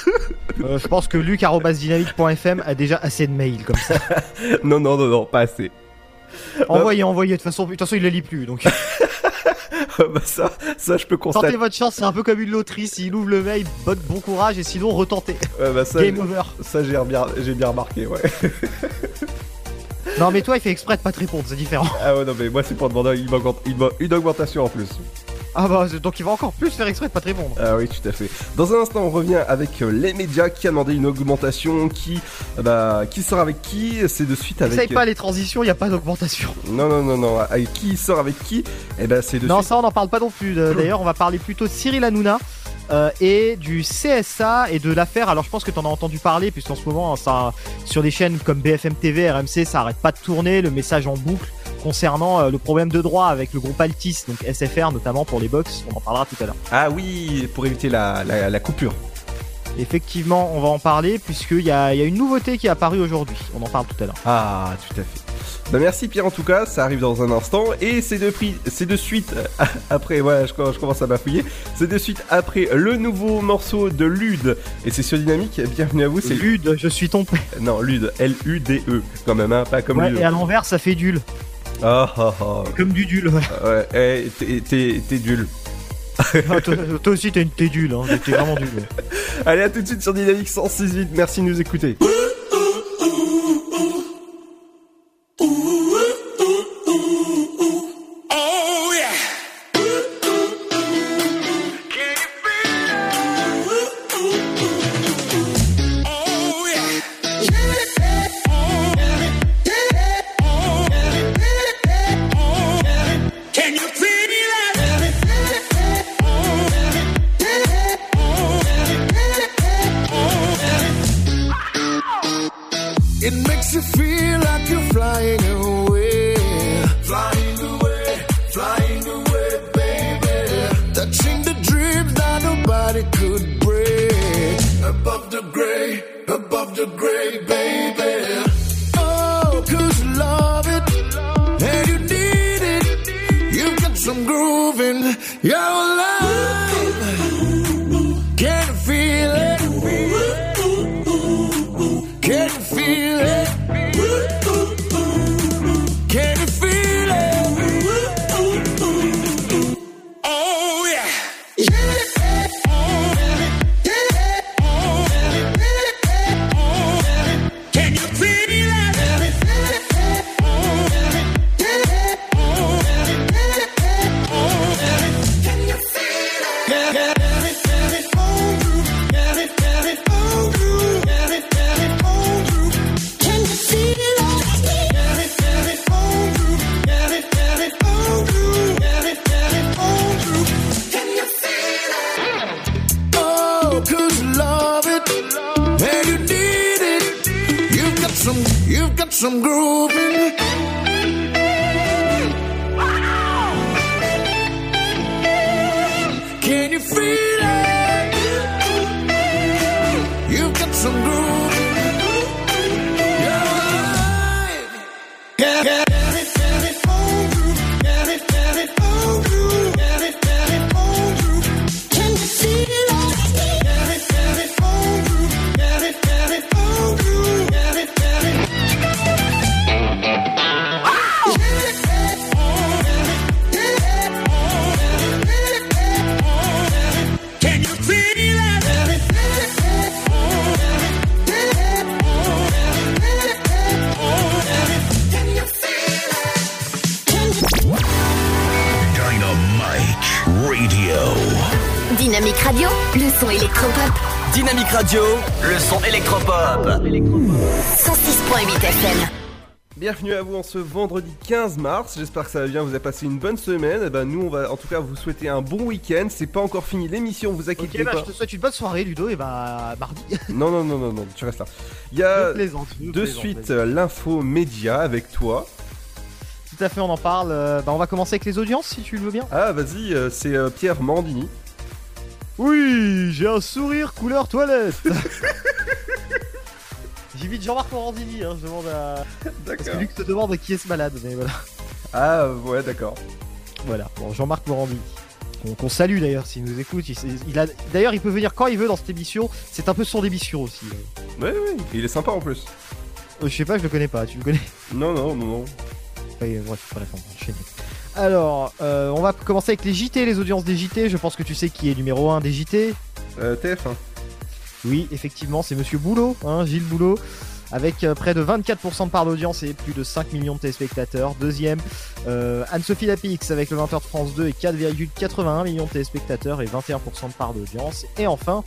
Euh, je pense que luc.dynamique.fm a déjà assez de mails comme ça. (laughs) non non non non, pas assez. Envoyez, envoyez. De toute façon, de toute façon, il les lit plus. Donc, (laughs) bah ça, ça je peux constater. tentez votre chance. C'est un peu comme une loterie. S'il ouvre le mail, bon, bon courage. Et sinon, retentez. Ouais, bah ça, Game over. Ça j'ai bien, bien remarqué, ouais. Non, mais toi, il fait exprès de pas te répondre. C'est différent. Ah ouais, non, mais moi c'est pour demander une augmentation en plus. Ah bah, donc il va encore plus faire exprès de pas te répondre. Ah oui, tout à fait. Dans un instant, on revient avec euh, les médias qui a demandé une augmentation. Qui, euh, bah, qui sort avec qui C'est de suite avec. Essaye pas les transitions, il y a pas d'augmentation. Non, non, non, non. Avec qui sort avec qui? Eh ben, c'est de Non, suite. ça on n'en parle pas non plus. Euh, (laughs) D'ailleurs, on va parler plutôt de Cyril Hanouna euh, et du CSA et de l'affaire. Alors, je pense que t'en as entendu parler, puisqu'en ce moment, ça, sur des chaînes comme BFM TV, RMC, ça arrête pas de tourner le message en boucle concernant euh, le problème de droit avec le groupe Altis, donc SFR notamment pour les box. On en parlera tout à l'heure. Ah oui, pour éviter la, la, la coupure. Effectivement, on va en parler puisqu'il y y a une nouveauté qui est apparue aujourd'hui. On en parle tout à l'heure. Ah, tout à fait. Bah merci Pierre en tout cas, ça arrive dans un instant et c'est de, c'est de suite euh, (laughs) après, ouais, je, je commence à bafouiller, c'est de suite après le nouveau morceau de Lude et c'est sur Dynamique, bienvenue à vous, c'est Lude, je suis ton père. Non, Lude, L-U-D-E, quand même, hein, pas comme Ouais, Lude. et à l'envers, ça fait dul. Ah ah ah. Comme du dul, ouais. Ouais, eh, t'es- dul. Ah, toi, toi aussi, t'es une- t'es dul, hein. T'es vraiment dul. ouais. Allez, à tout de suite sur Dynamique 106.8, merci de nous écouter. Gray, above the gray, baby. Vendredi 15 mars. J'espère que ça va bien. Vous avez passé une bonne semaine. Et ben nous, on va en tout cas vous souhaiter un bon week-end. C'est pas encore fini l'émission. Vous inquiétez Ok, bah, pas. je te souhaite une bonne soirée, Ludo, et bah mardi. (laughs) Non, non, non, non, non. Tu restes là. Il y a Je plaisante, je de plaisante, suite euh, l'info média avec toi. Tout à fait, on en parle. Euh, bah, on va commencer avec les audiences, si tu le veux bien. Ah, vas-y. euh, c'est euh, Pierre Mandini. Oui, j'ai un sourire couleur toilette. (laughs) Jean-Marc Morandini, hein, je demande à. Parce que Luc te demande qui est ce malade, mais voilà. Ah, ouais, d'accord. Voilà, bon, Jean-Marc Morandini. Qu'on salue d'ailleurs s'il nous écoute. Il, il a... D'ailleurs, il peut venir quand il veut dans cette émission. C'est un peu son émission aussi. Ouais, ouais. Il est sympa en plus. Euh, je sais pas, je le connais pas. Tu le connais? Non, non, non, non. Ouais, bref, bref, on va enchaîner. Alors, euh, on va commencer avec les JT, les audiences des JT. Je pense que tu sais qui est numéro 1 des JT. Euh, TF1. Oui, effectivement, c'est Monsieur Boulot, hein, Gilles Boulot, avec euh, près de 24% de part d'audience et plus de 5 millions de téléspectateurs. Deuxième, euh, Anne-Sophie Lapix avec le 20h de France 2 et 4,81 millions de téléspectateurs et 21% de part d'audience. Et enfin,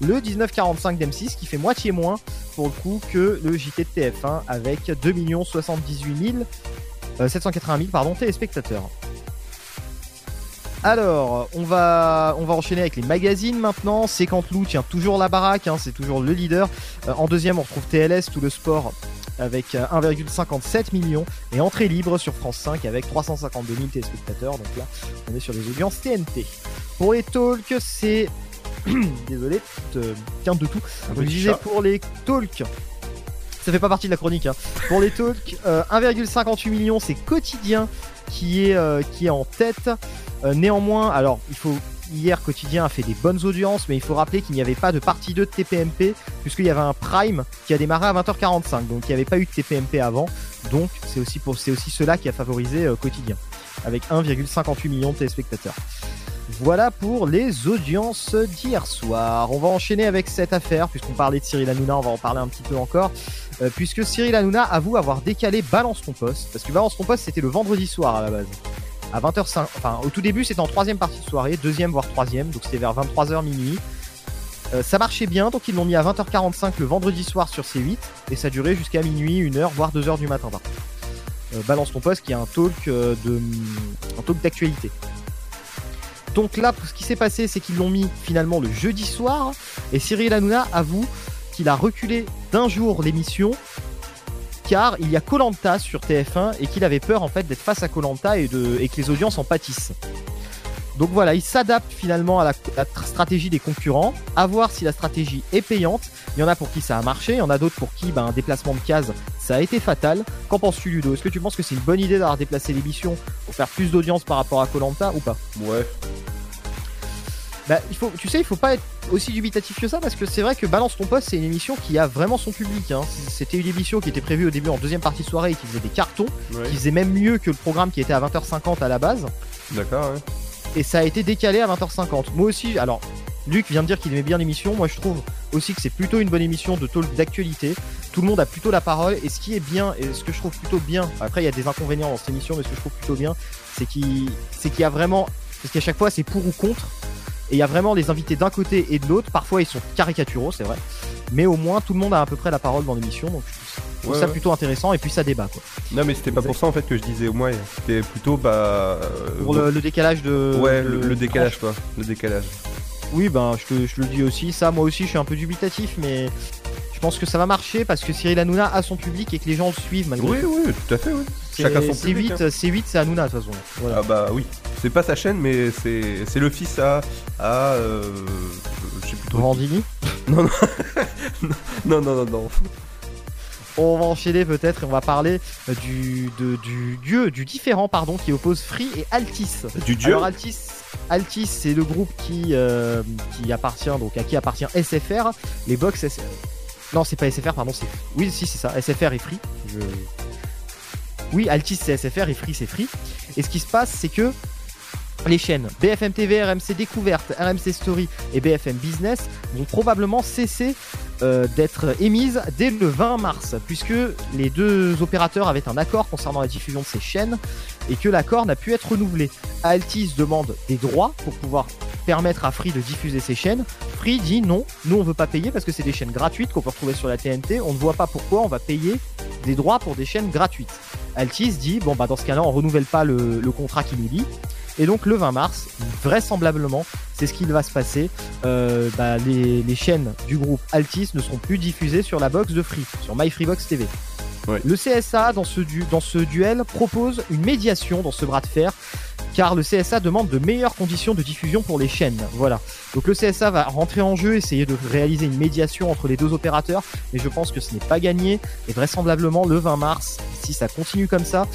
le 1945 d'M6 qui fait moitié moins pour le coup que le JT de TF1 avec 2 78 000, euh, 780 000 pardon, téléspectateurs. Alors, on va, on va enchaîner avec les magazines maintenant. C'est quand Lou tient toujours la baraque, hein, c'est toujours le leader. Euh, en deuxième, on retrouve TLS, tout le sport, avec euh, 1,57 millions. Et entrée libre sur France 5 avec 352 000 téléspectateurs. Donc là, on est sur des audiences TNT. Pour les talks, c'est. (clears throat) Désolé, euh, quinte de tout. Un Donc, je petit disais chat. pour les talks. Ça fait pas partie de la chronique. hein. Pour les talks, euh, 1,58 millions, c'est quotidien qui est, euh, qui est en tête. Euh, néanmoins, alors il faut hier quotidien a fait des bonnes audiences, mais il faut rappeler qu'il n'y avait pas de partie 2 de TPMP puisqu'il y avait un prime qui a démarré à 20h45, donc il n'y avait pas eu de TPMP avant. Donc c'est aussi pour c'est aussi cela qui a favorisé euh, quotidien avec 1,58 millions de téléspectateurs. Voilà pour les audiences d'hier soir. On va enchaîner avec cette affaire, puisqu'on parlait de Cyril Hanouna, on va en parler un petit peu encore. Euh, puisque Cyril Hanouna avoue avoir décalé Balance ton poste, parce que Balance ton poste c'était le vendredi soir à la base. À 20h05, enfin au tout début c'était en troisième partie de soirée, deuxième voire troisième, donc c'était vers 23h minuit. Euh, ça marchait bien, donc ils l'ont mis à 20h45 le vendredi soir sur C8, et ça durait jusqu'à minuit, 1h, voire 2h du matin. Euh, Balance ton poste qui est un talk de un talk d'actualité. Donc là, ce qui s'est passé, c'est qu'ils l'ont mis finalement le jeudi soir, et Cyril Hanouna avoue qu'il a reculé d'un jour l'émission, car il y a Colanta sur TF1 et qu'il avait peur en fait d'être face à Colanta et, et que les audiences en pâtissent. Donc voilà, il s'adapte finalement à la, la tr- stratégie des concurrents, à voir si la stratégie est payante. Il y en a pour qui ça a marché, il y en a d'autres pour qui ben, un déplacement de case ça a été fatal. Qu'en penses-tu Ludo? Est-ce que tu penses que c'est une bonne idée d'avoir déplacé l'émission pour faire plus d'audience par rapport à Colanta ou pas? Ouais. Bah, il faut, tu sais, il faut pas être aussi dubitatif que ça parce que c'est vrai que Balance ton poste, c'est une émission qui a vraiment son public. hein. C'était une émission qui était prévue au début en deuxième partie de soirée et qui faisait des cartons, Ouais. qui faisait même mieux que le programme qui était à 20h50 à la base. D'accord, ouais. Et ça a été décalé à 20h50. Moi aussi, alors, Luc vient de dire qu'il aimait bien l'émission. Moi, je trouve aussi que c'est plutôt une bonne émission de talk d'actualité. Tout le monde a plutôt la parole. Et ce qui est bien, et ce que je trouve plutôt bien, après, il y a des inconvénients dans cette émission, mais ce que je trouve plutôt bien, c'est qu'il c'est qu'il y a vraiment. Parce qu'à chaque fois, c'est pour ou contre. Et il y a vraiment les invités d'un côté et de l'autre. Parfois, ils sont caricaturaux, c'est vrai. Mais au moins, tout le monde a à peu près la parole dans l'émission. Donc, je trouve ça- je trouve Ouais, ça ouais. plutôt intéressant. Et puis, ça débat, quoi. Non, mais c'était pas pour ça en fait que je disais au moins. C'était plutôt bah. euh, Pour le, le décalage de. Ouais, le, le décalage quoi. Le décalage. Oui, ben je te, je te le dis aussi. Ça, moi aussi, je suis un peu dubitatif, mais je pense que ça va marcher parce que Cyril Hanouna a son public et que les gens le suivent malgré Oui, tout. oui, tout à fait, oui. C'est- Chacun son c'est public. 8, hein. c'est 8, c'est Hanouna de toute façon. Voilà. Ah bah oui. C'est pas sa chaîne, mais c'est le fils à. à euh, je sais plus trop. Morandini Non, non. (laughs) non, non, non, non. On va enchaîner peut-être et on va parler du, de- du dieu, du différent pardon, qui oppose Free et Altis. Du dieu Alors Altis, Altis c'est le groupe qui, euh, qui appartient donc à qui appartient SFR, les box SFR. Non, c'est pas SFR, pardon, c'est. Oui, si, c'est ça, SFR et Free. Oui, Altis c'est SFR et Free c'est Free. Et ce qui se passe, c'est que les chaînes BFM TV, RMC Découverte, RMC Story et BFM Business vont probablement cesser euh, d'être émises dès le 20 mars, puisque les deux opérateurs avaient un accord concernant la diffusion de ces chaînes et que l'accord n'a pu être renouvelé. Altis demande des droits pour pouvoir permettre à Free de diffuser ces chaînes. Free dit non, nous on veut pas payer parce que c'est des chaînes gratuites qu'on peut retrouver sur la TNT. On ne voit pas pourquoi on va payer des droits pour des chaînes gratuites. Altis dit bon bah dans ce cas-là on renouvelle pas le, contrat qui nous lie. Et donc le 20 mars, vraisemblablement, c'est ce qu'il va se passer. Euh, bah, les, les chaînes du groupe Altis ne seront plus diffusées sur la box de Free, sur MyFreebox TV. Le CSA, dans ce, duel, propose une médiation dans ce bras de fer, car le CSA demande de meilleures conditions de diffusion pour les chaînes. Voilà. Donc le CSA va rentrer en jeu, essayer de réaliser une médiation entre les deux opérateurs, mais je pense que ce n'est pas gagné. Et vraisemblablement, le 20 mars, si ça continue comme ça,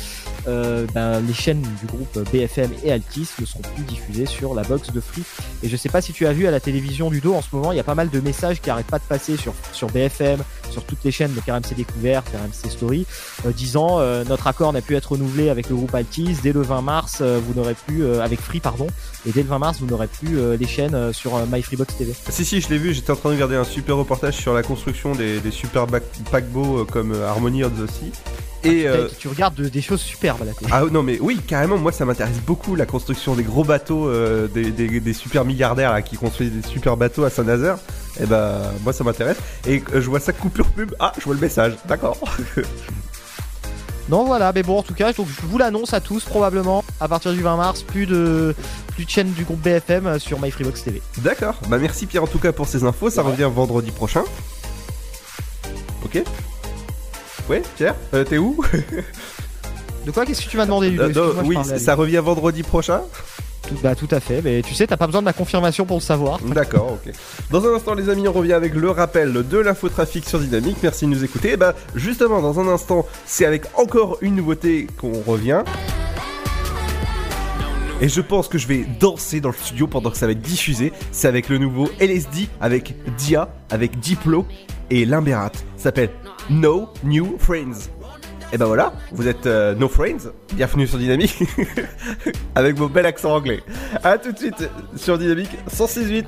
euh, ben, les chaînes du groupe BFM et Altis ne seront plus diffusées sur la box de Free. Et je sais pas si tu as vu à la télévision du dos en ce moment, il y a pas mal de messages qui arrêtent pas de passer sur, BFM, sur toutes les chaînes de RMC Découverte, RMC Story, euh, disant euh, notre accord n'a pu être renouvelé avec le groupe Altis. Dès le 20 mars, vous n'aurez plus, avec Free, pardon, et dès le 20 mars, vous n'aurez plus les chaînes sur MyFreebox TV. Si, si, je l'ai vu, j'étais en train de regarder un super reportage sur la construction des, super paquebots comme Harmony of Sea. Et, euh, Tu regardes de- des choses superbes à la télé. Ah non mais oui carrément moi ça m'intéresse beaucoup la construction des gros bateaux euh, des, des- des super milliardaires là, qui construisent des super bateaux à Saint-Nazaire. Et ben moi ça m'intéresse. Et euh, je vois ça coupure pub. Ah je vois le message. D'accord. (laughs) Non voilà, mais bon en tout cas, donc je vous l'annonce à tous probablement à partir du 20 mars, plus de plus de chaînes du groupe BFM sur MyFreebox TV. d'accord. Bah merci Pierre en tout cas pour ces infos. Ça revient vendredi prochain. Ok ouais Pierre Euh, t'es où De quoi Qu'est-ce que tu m'as demandé Ludo Euh, non, Excuse-moi, je oui parlais à ça revient vendredi prochain Tout, bah tout à fait, mais tu sais, t'as pas besoin de ma confirmation pour le savoir. D'accord, ok. Dans un instant, les amis, on revient avec le rappel de l'infotrafic sur Dynamique. Merci de nous écouter. Et bah, justement, dans un instant, c'est avec encore une nouveauté qu'on revient. Et je pense que je vais danser dans le studio pendant que ça va être diffusé. C'est avec le nouveau LSD, avec Dia, avec Diplo et Limberat. Ça s'appelle No New Friends. Et ben voilà, vous êtes euh, No Friends. Bienvenue sur Dynamique. (laughs) avec vos bel accent anglais. A tout de suite sur Dynamique 168.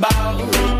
About.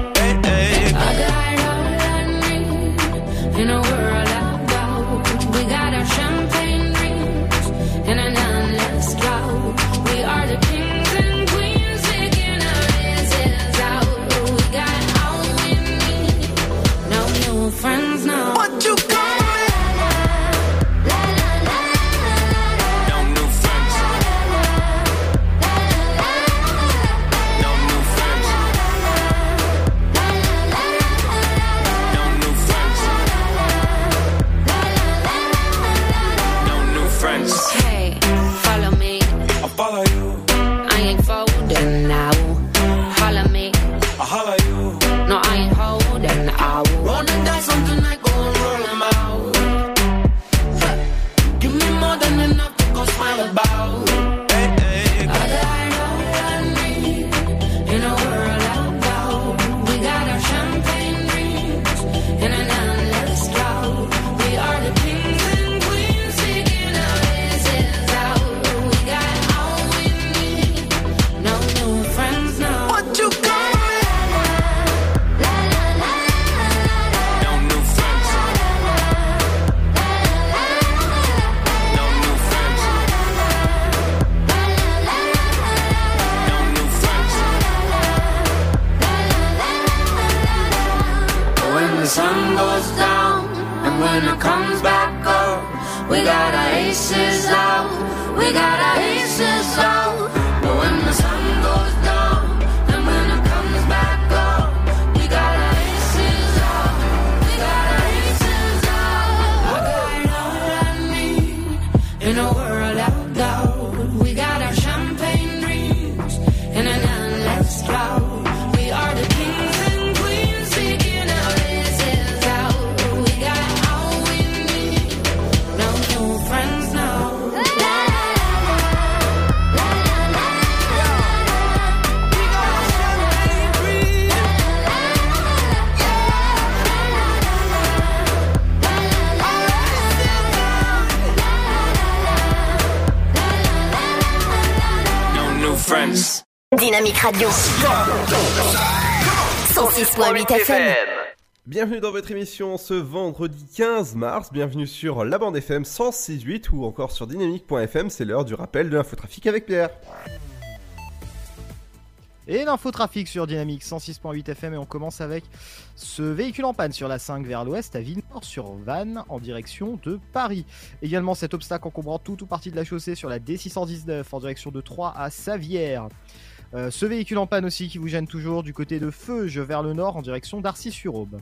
Radio. 106.8 FM. Bienvenue dans votre émission ce vendredi 15 mars, bienvenue sur la bande FM 106.8 ou encore sur dynamique.fm, c'est l'heure du rappel de l'infotrafic avec Pierre. Et l'infotrafic sur Dynamique 106.8 FM et on commence avec ce véhicule en panne sur la 5 vers l'ouest à Villeneuve sur Vannes en direction de Paris. Également cet obstacle encombrant tout ou partie de la chaussée sur la D619 en direction de Troyes à Savière. Euh, ce véhicule en panne aussi qui vous gêne toujours du côté de Feuge vers le nord en direction d'Arcy-sur-Aube.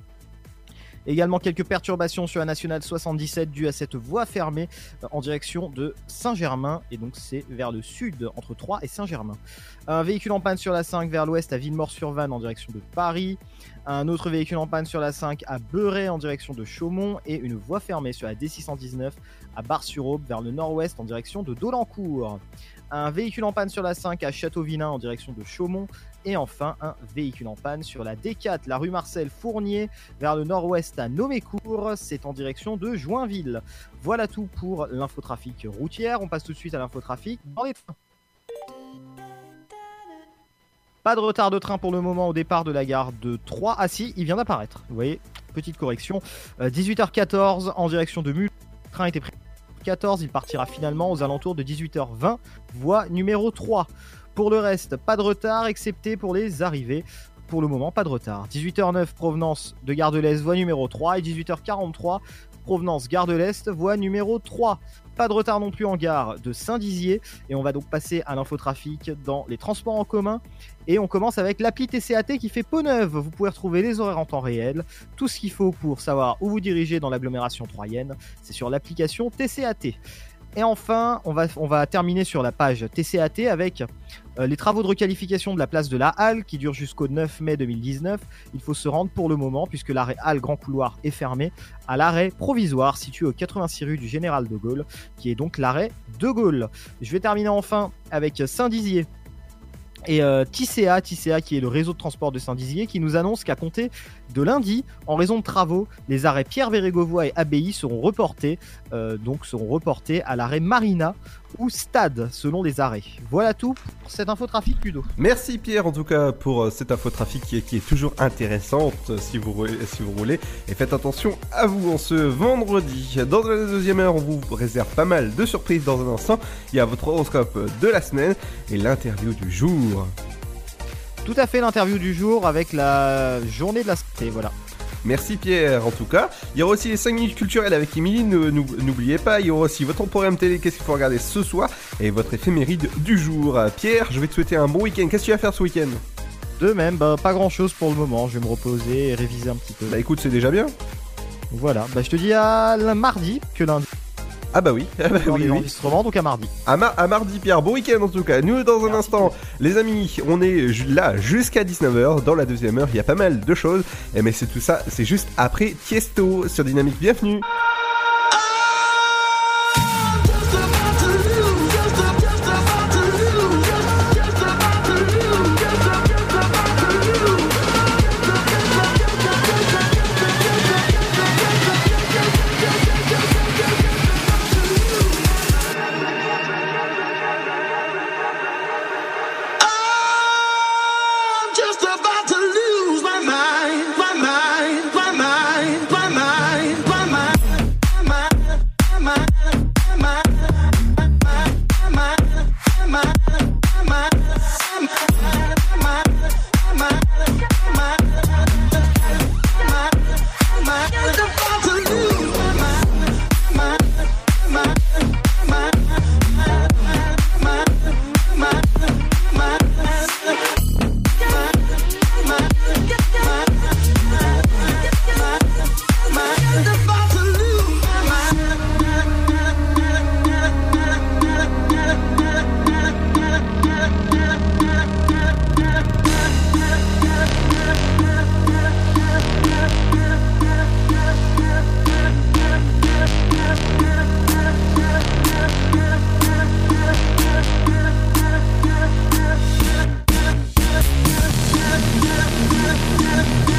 Également quelques perturbations sur la nationale 77 dues à cette voie fermée euh, en direction de Saint-Germain et donc c'est vers le sud entre Troyes et Saint-Germain. Un véhicule en panne sur la 5 vers l'ouest à Villemort-sur-Vanne en direction de Paris. Un autre véhicule en panne sur la 5 à Beuret en direction de Chaumont et une voie fermée sur la D619 à Bar-sur-Aube vers le nord-ouest en direction de Dolencourt. Un véhicule en panne sur la 5 à Châteauvillain en direction de Chaumont et enfin un véhicule en panne sur la D4, la rue Marcel Fournier vers le nord-ouest à Nomécourt, c'est en direction de Joinville. Voilà tout pour l'infotrafic routière, on passe tout de suite à l'infotrafic. Pas de retard de train pour le moment au départ de la gare de Troyes. Ah si, il vient d'apparaître. Vous voyez, petite correction. Euh, 18h14 en direction de Mulhouse. Le train était prévu 14, il partira finalement aux alentours de 18h20, voie numéro 3. Pour le reste, pas de retard excepté pour les arrivées. Pour le moment, pas de retard. 18h09, provenance de Gare de l'Est, voie numéro 3. Et 18h43, provenance Gare de l'Est, voie numéro 3. Pas de retard non plus en gare de Saint-Dizier. Et on va donc passer à l'infotrafic dans les transports en commun. Et on commence avec l'appli TCAT qui fait peau neuve. Vous pouvez retrouver les horaires en temps réel. Tout ce qu'il faut pour savoir où vous dirigez dans l'agglomération troyenne, c'est sur l'application TCAT. Et enfin, on va, terminer sur la page TCAT avec euh, les travaux de requalification de la place de la Halle qui durent jusqu'au 9 mai 2019. Il faut se rendre pour le moment puisque l'arrêt Halle Grand Couloir est fermé à l'arrêt provisoire situé au 86 rue du Général de Gaulle qui est donc l'arrêt de Gaulle. Je vais terminer enfin avec Saint-Dizier et euh, TCA, TCA qui est le réseau de transport de Saint-Dizier, qui nous annonce qu'à compter de lundi, en raison de travaux, les arrêts Pierre Vérégovoy et Abbaye seront reportés, euh, donc seront reportés à l'arrêt Marina ou Stade, selon les arrêts. Voilà tout pour cette infotrafic Ludo. Merci Pierre en tout cas pour euh, cette infotrafic qui est, qui est toujours intéressante si vous, roulez- si vous roulez. Et faites attention à vous en ce vendredi. Dans la deuxième heure, on vous réserve pas mal de surprises dans un instant. Il y a votre horoscope de la semaine et l'interview du jour. Tout à fait l'interview du jour avec la journée de la santé, voilà. Merci Pierre en tout cas. Il y aura aussi les 5 minutes culturelles avec Émilie, n'oubliez pas. Il y aura aussi votre programme télé, qu'est-ce qu'il faut regarder ce soir, et votre éphéméride du jour? Euh, Pierre, je vais te souhaiter un bon week-end. Qu'est-ce que tu vas faire ce week-end? De même, bah, pas grand chose pour le moment, je vais me reposer et réviser un petit peu. Bah écoute, c'est déjà bien. Voilà, bah je te dis à la mardi que lundi. Ah bah oui, (laughs) ah bah Dans oui, les oui. enregistrements, donc à mardi. À, mar- à mardi Pierre, bon week-end en tout cas. Nous dans un instant, les amis, on est là jusqu'à 19h. Dans la deuxième heure, il y a pas mal de choses. Et mais c'est tout ça, c'est juste après Tiesto sur Dynamique. Bienvenue. Yeah.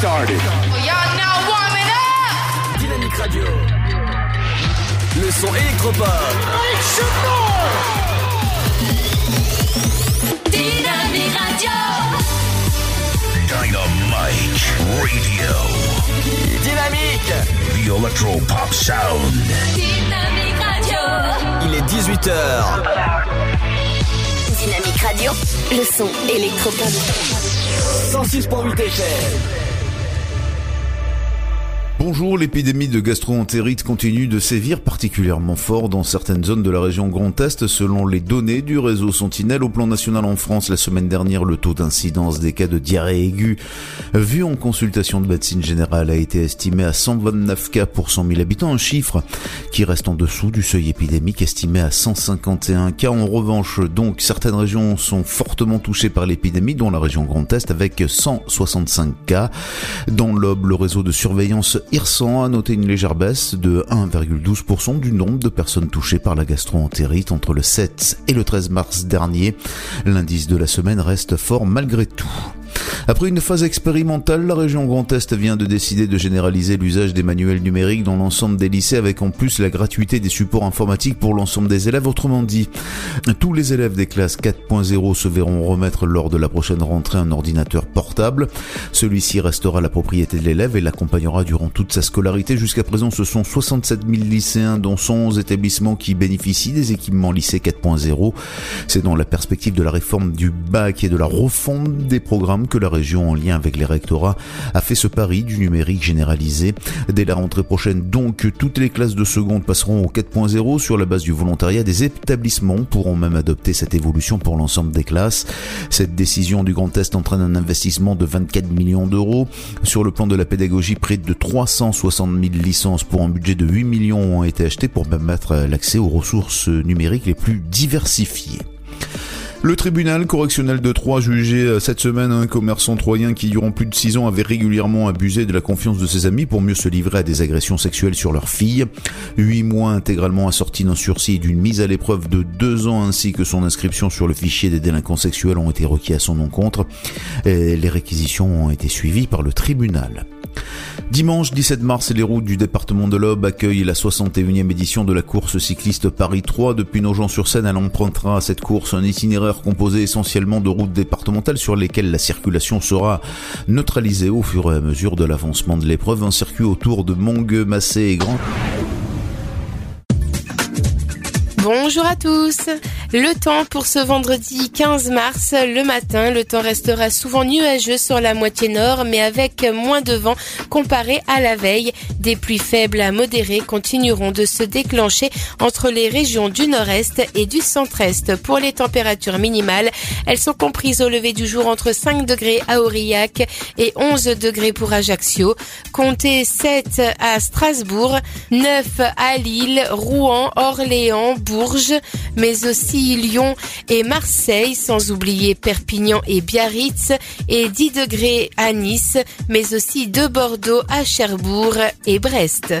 Y'all now warming up. Dynamique Radio. Le son électropop. Dynamique Radio. Dynamite Radio. Dynamique. The Electro Pop Sound. Dynamique Radio. Il est 18h. Dynamique Radio. Le son électropop. 106.8 FM. Bonjour, l'épidémie de gastro-entérite continue de sévir particulièrement fort dans certaines zones de la région Grand Est selon les données du réseau Sentinelle au plan national en France. La semaine dernière, le taux d'incidence des cas de diarrhée aiguë vu en consultation de médecine générale a été estimé à 129 cas pour 100 000 habitants, un chiffre qui reste en dessous du seuil épidémique estimé à 151 cas. En revanche, donc, certaines régions sont fortement touchées par l'épidémie, dont la région Grand Est avec 165 cas. Dans l'Aube, le réseau de surveillance Irsan a noté une légère baisse de 1,12% du nombre de personnes touchées par la gastroentérite entre le 7 et le 13 mars dernier. L'indice de la semaine reste fort malgré tout. Après une phase expérimentale, la région Grand Est vient de décider de généraliser l'usage des manuels numériques dans l'ensemble des lycées avec en plus la gratuité des supports informatiques pour l'ensemble des élèves. Autrement dit, tous les élèves des classes 4.0 se verront remettre lors de la prochaine rentrée un ordinateur portable. Celui-ci restera la propriété de l'élève et l'accompagnera durant toute sa scolarité. Jusqu'à présent, ce sont 67 000 lycéens dont 111 établissements qui bénéficient des équipements lycée 4.0. C'est dans la perspective de la réforme du bac et de la refonte des programmes que la région, en lien avec les rectorats, a fait ce pari du numérique généralisé. Dès la rentrée prochaine, donc, toutes les classes de seconde passeront au 4.0 sur la base du volontariat. Des établissements pourront même adopter cette évolution pour l'ensemble des classes. Cette décision du Grand Est entraîne un investissement de 24 millions d'euros. Sur le plan de la pédagogie, près de 360 000 licences pour un budget de 8 millions ont été achetées pour permettre l'accès aux ressources numériques les plus diversifiées. Le tribunal correctionnel de Troyes jugeait euh, cette semaine un commerçant troyen qui, durant plus de six ans, avait régulièrement abusé de la confiance de ses amis pour mieux se livrer à des agressions sexuelles sur leur fille. Huit mois intégralement assortis d'un sursis et d'une mise à l'épreuve de deux ans ainsi que son inscription sur le fichier des délinquants sexuels ont été requis à son encontre. Les réquisitions ont été suivies par le tribunal. Dimanche 17 mars, les routes du département de l'Aube accueillent la 61e édition de la course cycliste Paris 3. Depuis Nogent-sur-Seine, elle empruntera à cette course un itinéraire composé essentiellement de routes départementales sur lesquelles la circulation sera neutralisée au fur et à mesure de l'avancement de l'épreuve. Un circuit autour de Mongueux, Massé et Grand. Bonjour à tous. Le temps pour ce vendredi 15 mars, le matin, le temps restera souvent nuageux sur la moitié nord, mais avec moins de vent comparé à la veille. Des pluies faibles à modérées continueront de se déclencher entre les régions du nord-est et du centre-est. Pour les températures minimales, elles sont comprises au lever du jour entre 5 degrés à Aurillac et 11 degrés pour Ajaccio. Comptez 7 à Strasbourg, 9 à Lille, Rouen, Orléans, Mais aussi Lyon et Marseille, sans oublier Perpignan et Biarritz, et 10 degrés à Nice, mais aussi de Bordeaux à Cherbourg et Brest.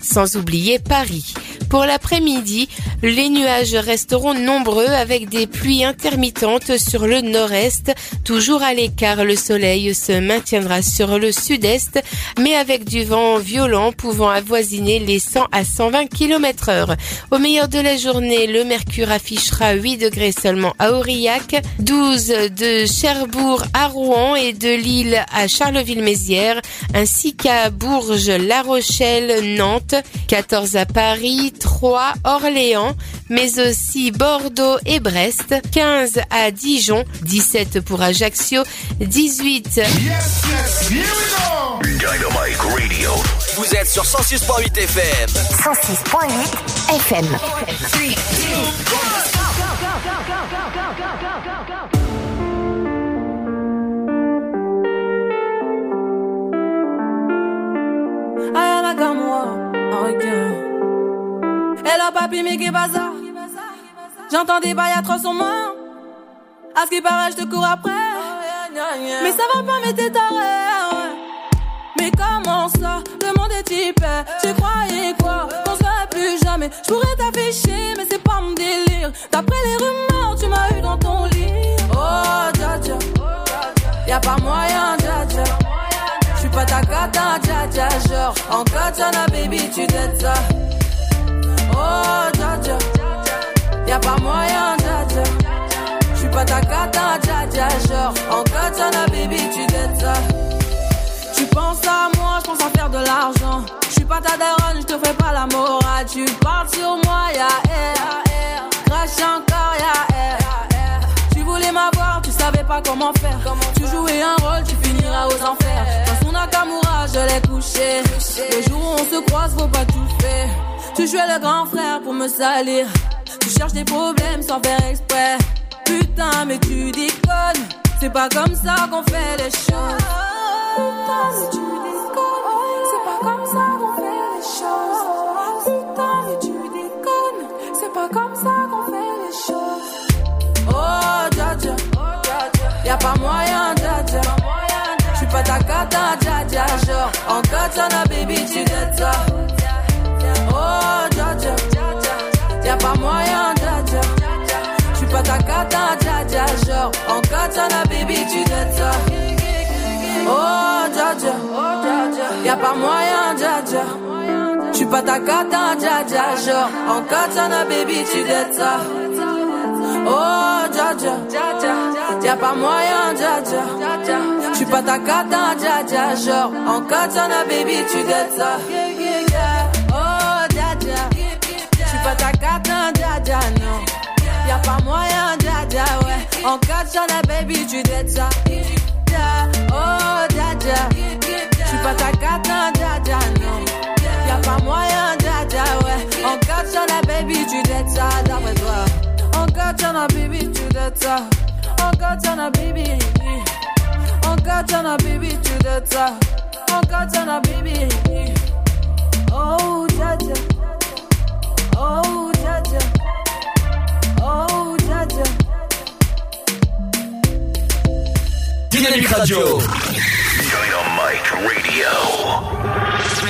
Sans oublier Paris. Pour l'après-midi, les nuages resteront nombreux avec des pluies intermittentes sur le nord-est. Toujours à l'écart, le soleil se maintiendra sur le sud-est, mais avec du vent violent pouvant avoisiner les 100 à 120 km heure. Au meilleur de la journée, le mercure affichera 8 degrés seulement à Aurillac, 12 de Cherbourg à Rouen et de Lille à Charleville-Mézières, ainsi qu'à Bourges, La Rochelle, Nantes, 14 à Paris, 3 Orléans, mais aussi Bordeaux et Brest, 15 à Dijon, 17 pour Ajaccio, 18 Dynamite Radio. Vous êtes sur 106.8 FM. 106.8 FM. Aya Nakamura, regarde. Elle a papi, mais qui. J'entends des bails atroces en moi. À ce qui paraît, je te cours après. Mais ça va pas, mais t'es taré. Mais comment ça, le monde est hyper? Tu croyais quoi, qu'on se plus jamais. Je pourrais t'afficher, mais c'est pas mon délire. D'après les rumeurs, tu m'as eu dans ton lit. Oh, dja dja. Y'a pas moyen, dja dja. J'suis pas ta cata, dja dja. Genre, en katana, baby, tu t'aides ça. Oh, dja dja. Y'a pas moyen, dja dja. J'suis pas ta cata, dja dja. Genre, en katana, baby, tu t'aides ça. Tu penses à moi, je pense à faire de l'argent. Je suis pas ta daronne, je te fais pas la morale. Tu parles sur moi, ya air. Crash encore, ya air. Savais pas comment faire. tu jouais un rôle, tu finiras aux enfers. Dans son Nakamura, je l'ai couché. Le jour où on se croise, faut pas tout faire. Tu jouais le grand frère pour me salir. Tu cherches des problèmes sans faire exprès. Putain, mais tu déconnes. C'est pas comme ça qu'on fait les choses. Putain, mais tu déconnes. C'est pas comme ça qu'on fait les choses. Putain, mais tu déconnes. C'est pas comme ça qu'on fait les choses. Oh. Y'a pas moyen, dja dja. J'suis pas ta cata, dja. Genre, en katana, baby, tu dettes ça. Oh, dja y'a pas moyen, dja dja. J'suis pas ta cata, dja genre en katana, baby, tu dettes ça. Oh, dja y'a pas moyen, dja dja. J'suis pas ta cata, dja genre en katana, baby, tu dettes ça. Oh, dja, y'a pas moyen, dja dja. J'suis pas ta cata, dja dja, genre en katana, baby, tu dettes ça. Oh, dja dja, j'suis pas ta cata, dja dja, non. Y'a pas moyen, dja dja, ouais. En katana, baby, tu dettes ça. Oh, dja dja, j'suis pas ta cata, dja dja, non. Y'a pas moyen, dja dja, ouais. En katana, baby, tu dettes ça, d'après toi. En katana, baby, tu dettes ça. En katana, baby. En katana, baby, tu dettes ça. En katana, baby. Oh, dja dja. Oh, dja dja. Oh, dja dja. Dynamique Radio. Dynamite Radio.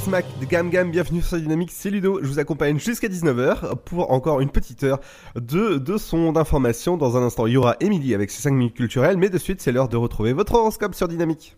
Asmak de Gam Gam, bienvenue sur Dynamique, c'est Ludo. Je vous accompagne jusqu'à 19h pour encore une petite heure de, de son d'information. Dans un instant, il y aura Émilie avec ses 5 minutes culturelles, mais de suite, c'est l'heure de retrouver votre horoscope sur Dynamique.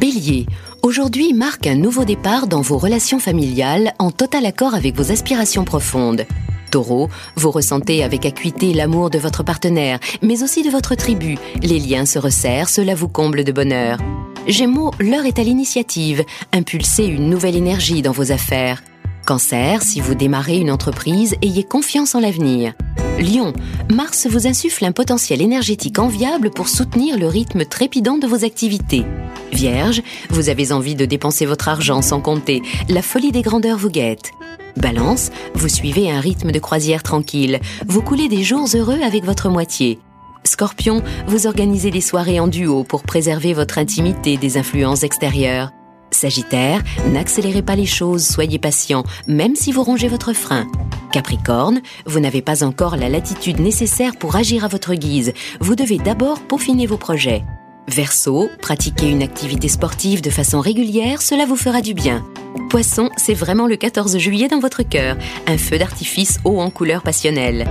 Bélier, aujourd'hui marque un nouveau départ dans vos relations familiales en total accord avec vos aspirations profondes. Taureau, vous ressentez avec acuité l'amour de votre partenaire, mais aussi de votre tribu. Les liens se resserrent, cela vous comble de bonheur. Gémeaux, l'heure est à l'initiative. Impulsez une nouvelle énergie dans vos affaires. Cancer, si vous démarrez une entreprise, ayez confiance en l'avenir. Lion, Mars vous insuffle un potentiel énergétique enviable pour soutenir le rythme trépidant de vos activités. Vierge, vous avez envie de dépenser votre argent sans compter. La folie des grandeurs vous guette. Balance, vous suivez un rythme de croisière tranquille. Vous coulez des jours heureux avec votre moitié. Scorpion, vous organisez des soirées en duo pour préserver votre intimité des influences extérieures. Sagittaire, n'accélérez pas les choses, soyez patient, même si vous rongez votre frein. Capricorne, vous n'avez pas encore la latitude nécessaire pour agir à votre guise. Vous devez d'abord peaufiner vos projets. Verseau, pratiquez une activité sportive de façon régulière, cela vous fera du bien. Poisson, c'est vraiment le 14 juillet dans votre cœur, un feu d'artifice haut en couleur passionnelle.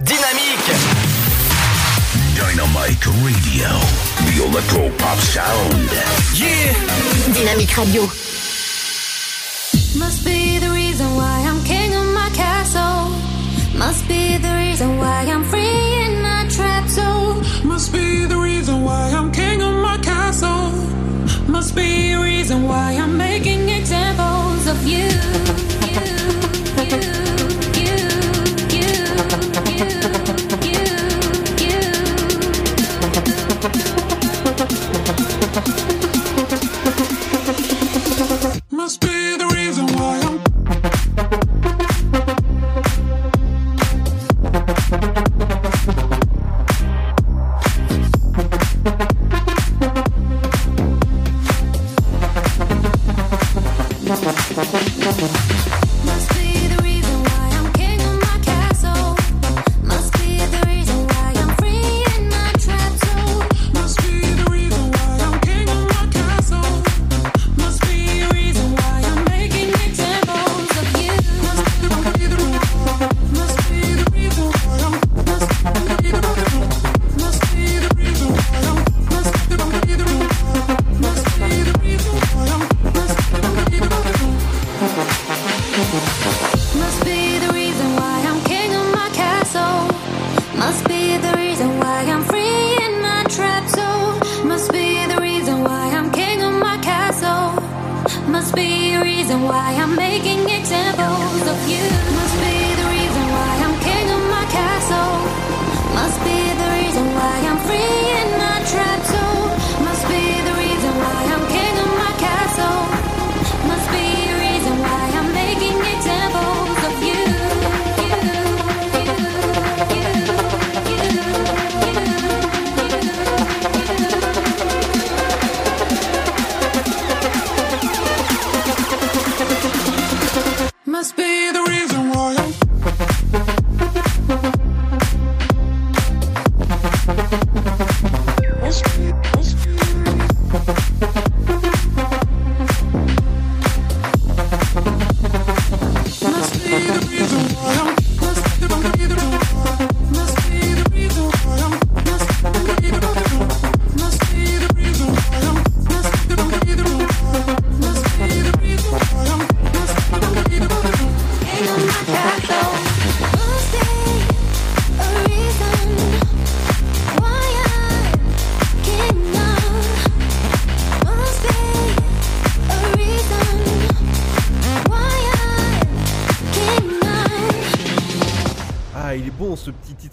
Dynamique Dynamite Radio. The Electro Pop Sound. Yeah Dynamique Radio. Must be the reason why I'm king of my castle. Must be the reason why I'm free in my trap zone. Must be the reason why I'm king of my castle. Must be a reason why I'm making examples of you.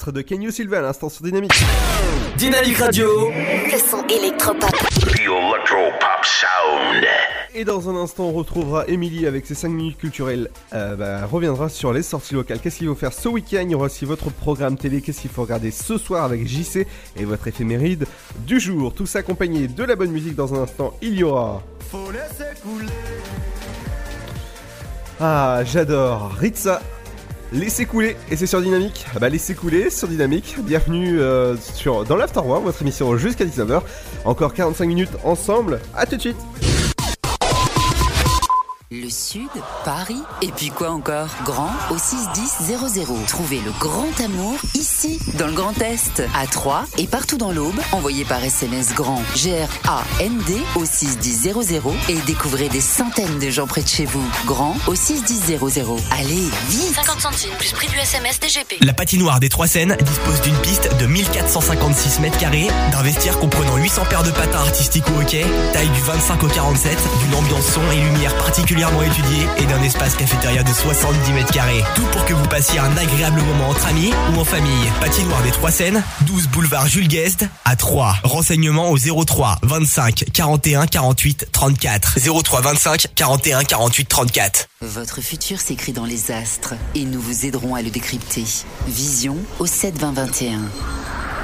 Titre de Kenyo Silva à l'instant sur Dynamique. Dynamique Radio. Le son électropop. The Electro Pop Sound. Et dans un instant, on retrouvera Émilie avec ses 5 minutes culturelles. Euh, bah, reviendra sur les sorties locales. Qu'est-ce qu'il faut faire ce week-end? Il y aura aussi votre programme télé. Qu'est-ce qu'il faut regarder ce soir avec JC et votre éphéméride du jour? Tout ça accompagné de la bonne musique. Dans un instant, il y aura. Faut laisser couler. Ah, j'adore Ritza Laissez couler, et c'est sur Dynamique. Ah bah laissez couler sur Dynamique. Bienvenue euh, sur dans l'After War, votre émission jusqu'à 19h. Encore 45 minutes ensemble. À tout de suite. Le Sud, Paris, et puis quoi encore? Grand au 61000. Trouvez le grand amour ici, dans le Grand Est, à Troyes et partout dans l'Aube. Envoyez par SMS grand G-R-A-N-D au 61000 et découvrez des centaines de gens près de chez vous. Grand au 61000. Allez, vite 50 centimes plus prix du SMS DGP. La patinoire des Trois Seines dispose d'une piste de 1456 mètres carrés, d'un vestiaire comprenant 800 paires de patins artistiques ou hockey, taille du 25 au 47, d'une ambiance son et lumière particulièrement étudiée et d'un espace cafétéria de 70 mètres carrés. Tout pour que vous passiez un agréable moment entre amis ou en famille. Patinoire des Trois Seines, 12 boulevard Jules Guest à 3. Renseignements au 03 25 41 48 34. 03 25 41 48 34. Votre futur s'écrit dans les astres et nous vous aiderons à le décrypter. Vision au 7 20 21.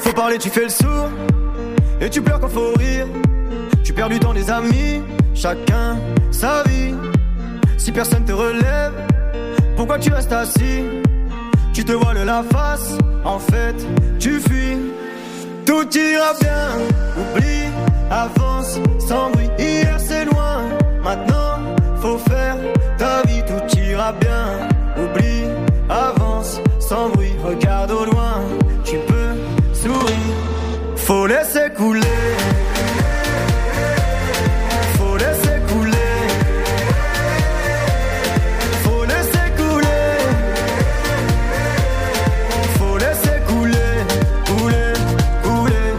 Faut parler, tu fais le sourd. Et tu pleures quand faut rire. Tu perds du temps, des amis. Chacun sa vie. Si personne te relève, pourquoi tu restes assis? Tu te voiles la face. En fait, tu fuis. Tout ira bien. Oublie, avance sans bruit. Hier c'est loin. Maintenant, faut faire ta vie. Tout ira bien. Oublie, avance sans bruit. Regarde au loin. Faut laisser couler. Faut laisser couler. Faut laisser couler. Faut laisser couler. Couler, couler.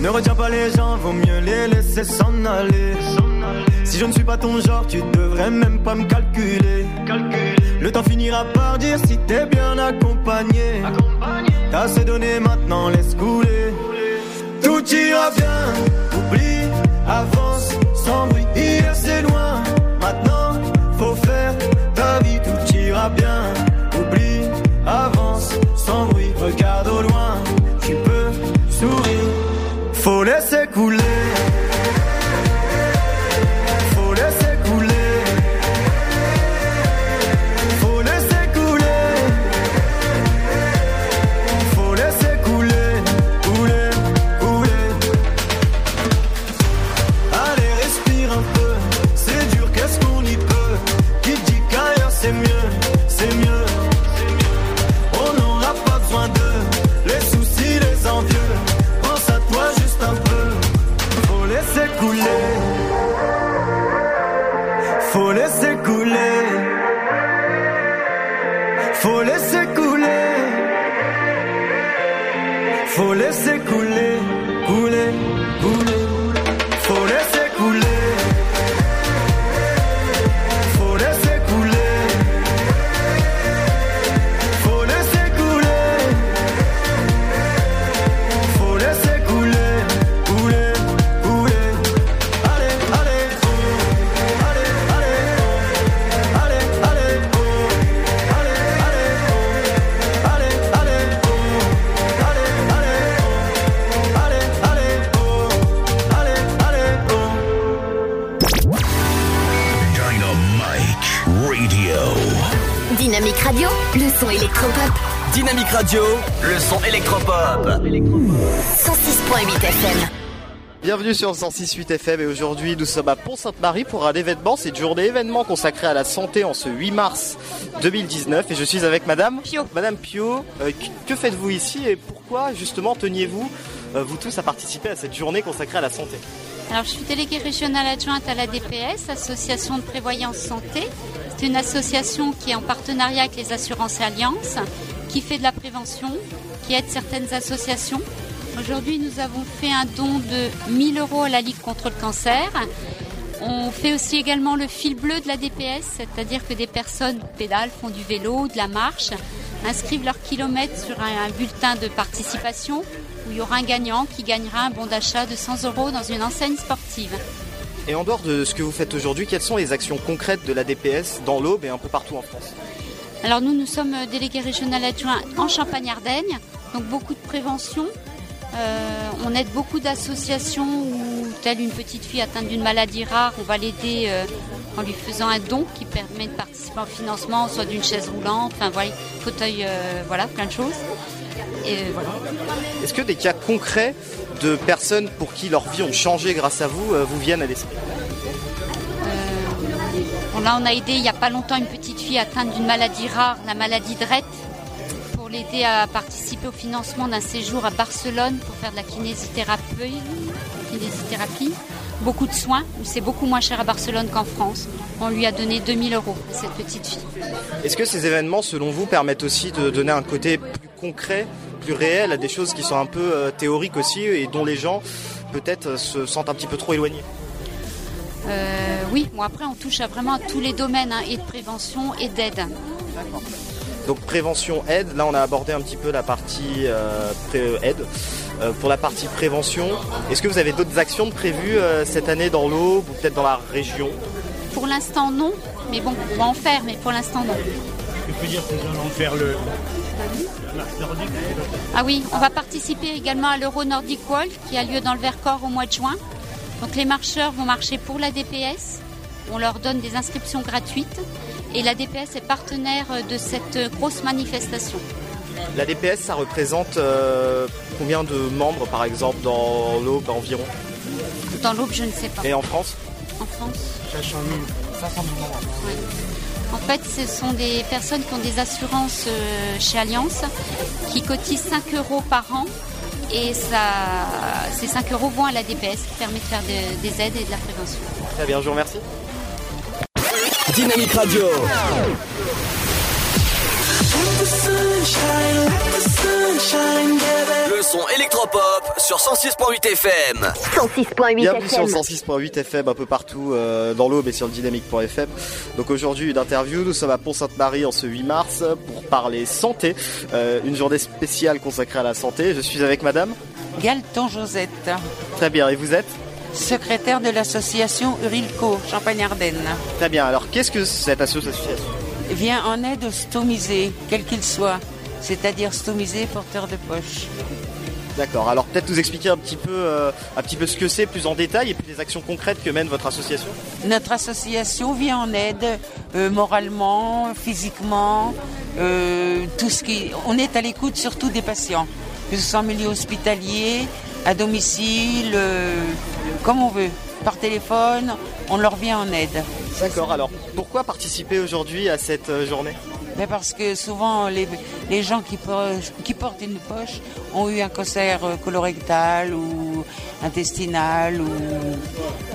Ne retiens pas les gens, vaut mieux les laisser s'en aller. Si je ne suis pas ton genre, tu devrais même pas me calculer. Le temps finira par dire si t'es bien accompagné. T'as assez donné maintenant, laisse couler. Tout ira bien, oublie, avance sans bruit. Hier c'est loin, maintenant Dynamique Radio, le son électropop. 106.8 FM. Bienvenue sur 106.8 FM et aujourd'hui nous sommes à Pont-Sainte-Marie pour un événement, c'est une journée événement consacrée à la santé en ce 8 mars 2019 et je suis avec Madame Pio. Madame Pio, euh, que- faites-vous ici et pourquoi justement teniez-vous euh, vous tous à participer à cette journée consacrée à la santé? Alors, je suis déléguée régionale adjointe à la DPS, Association de prévoyance santé. C'est une association qui est en partenariat avec les assurances Alliance, qui fait de la prévention, qui aide certaines associations. Aujourd'hui, nous avons fait un don de 1000 euros à la Ligue contre le cancer. On fait aussi également le fil bleu de la DPS, c'est-à-dire que des personnes pédalent, font du vélo, de la marche, inscrivent leurs kilomètres sur un, bulletin de participation où il y aura un gagnant qui gagnera un bon d'achat de 100 euros dans une enseigne sportive. Et en dehors de ce que vous faites aujourd'hui, quelles sont les actions concrètes de la DPS dans l'Aube et un peu partout en France? Alors nous, nous sommes euh, délégués régional adjoints en Champagne-Ardenne, donc beaucoup de prévention. Euh, on aide beaucoup d'associations où, telle une petite fille atteinte d'une maladie rare, on va l'aider euh, en lui faisant un don qui permet de participer au financement, soit d'une chaise roulante, enfin voilà, fauteuil, voilà, plein de choses. Est-ce que des cas concrets de personnes pour qui leur vie ont changé grâce à vous vous viennent à l'esprit? Là, on a aidé il n'y a pas longtemps une petite fille atteinte d'une maladie rare, la maladie de Rett, pour l'aider à participer au financement d'un séjour à Barcelone pour faire de la kinésithérapie. kinésithérapie. Beaucoup de soins, c'est beaucoup moins cher à Barcelone qu'en France. On lui a donné 2000 euros à cette petite fille. Est-ce que ces événements, selon vous, permettent aussi de donner un côté plus concret, plus réel à des choses qui sont un peu euh, théoriques aussi et dont les gens peut-être se sentent un petit peu trop éloignés? Euh, oui, bon après on touche à vraiment à tous les domaines, hein, et de prévention et d'aide. Donc prévention, aide, là on a abordé un petit peu la partie euh, pré- aide. Euh, pour la partie prévention, est-ce que vous avez d'autres actions prévues euh, cette année dans l'Aube ou peut-être dans la région? Pour l'instant non, mais bon, on va en faire, mais pour l'instant non. Tu peux dire que nous allons faire le. Ah oui, on va participer également à l'Euro Nordic Walk qui a lieu dans le Vercors au mois de juin. Donc les marcheurs vont marcher pour la DPS. On leur donne des inscriptions gratuites et la DPS est partenaire de cette grosse manifestation. La DPS, ça représente euh, combien de membres par exemple dans l'Aube environ? Dans l'Aube, je ne sais pas. Et en France? En France 500 000. 500 000 membres. En fait, ce sont des personnes qui ont des assurances euh, chez Alliance, qui cotisent 5 euros par an. Et ça, ces 5 euros vont à la DPS, qui permet de faire de- des aides et de la prévention. Très bien, je vous remercie. Dynamique Radio. Le son électropop sur 106.8 FM. 106.8 Bienvenue sur FM. le 106.8 FM un peu partout euh, dans l'Aube et sur le dynamique.fm. Donc aujourd'hui une interview, nous sommes à Pont-Sainte-Marie en ce 8 mars pour parler santé, Euh, une journée spéciale consacrée à la santé. Je suis avec madame. Galton Josette, Très bien, et vous êtes secrétaire de l'association Urilco, Champagne-Ardenne. Très bien, alors qu'est-ce que cette association? Vient en aide aux stomisés, quels qu'ils soient, c'est-à-dire stomisés porteurs de poche. D'accord, alors peut-être nous expliquer un petit peu, euh, un petit peu ce que c'est plus en détail et puis les actions concrètes que mène votre association. Notre association vient en aide euh, moralement, physiquement, euh, tout ce qui. On est à l'écoute surtout des patients, que ce soit en milieu hospitalier, à domicile, comme on veut, par téléphone, on leur vient en aide. D'accord, alors pourquoi participer aujourd'hui à cette euh, journée? Mais parce que souvent, les, les gens qui, por- qui portent une poche ont eu un cancer euh, colorectal ou intestinal. Ou...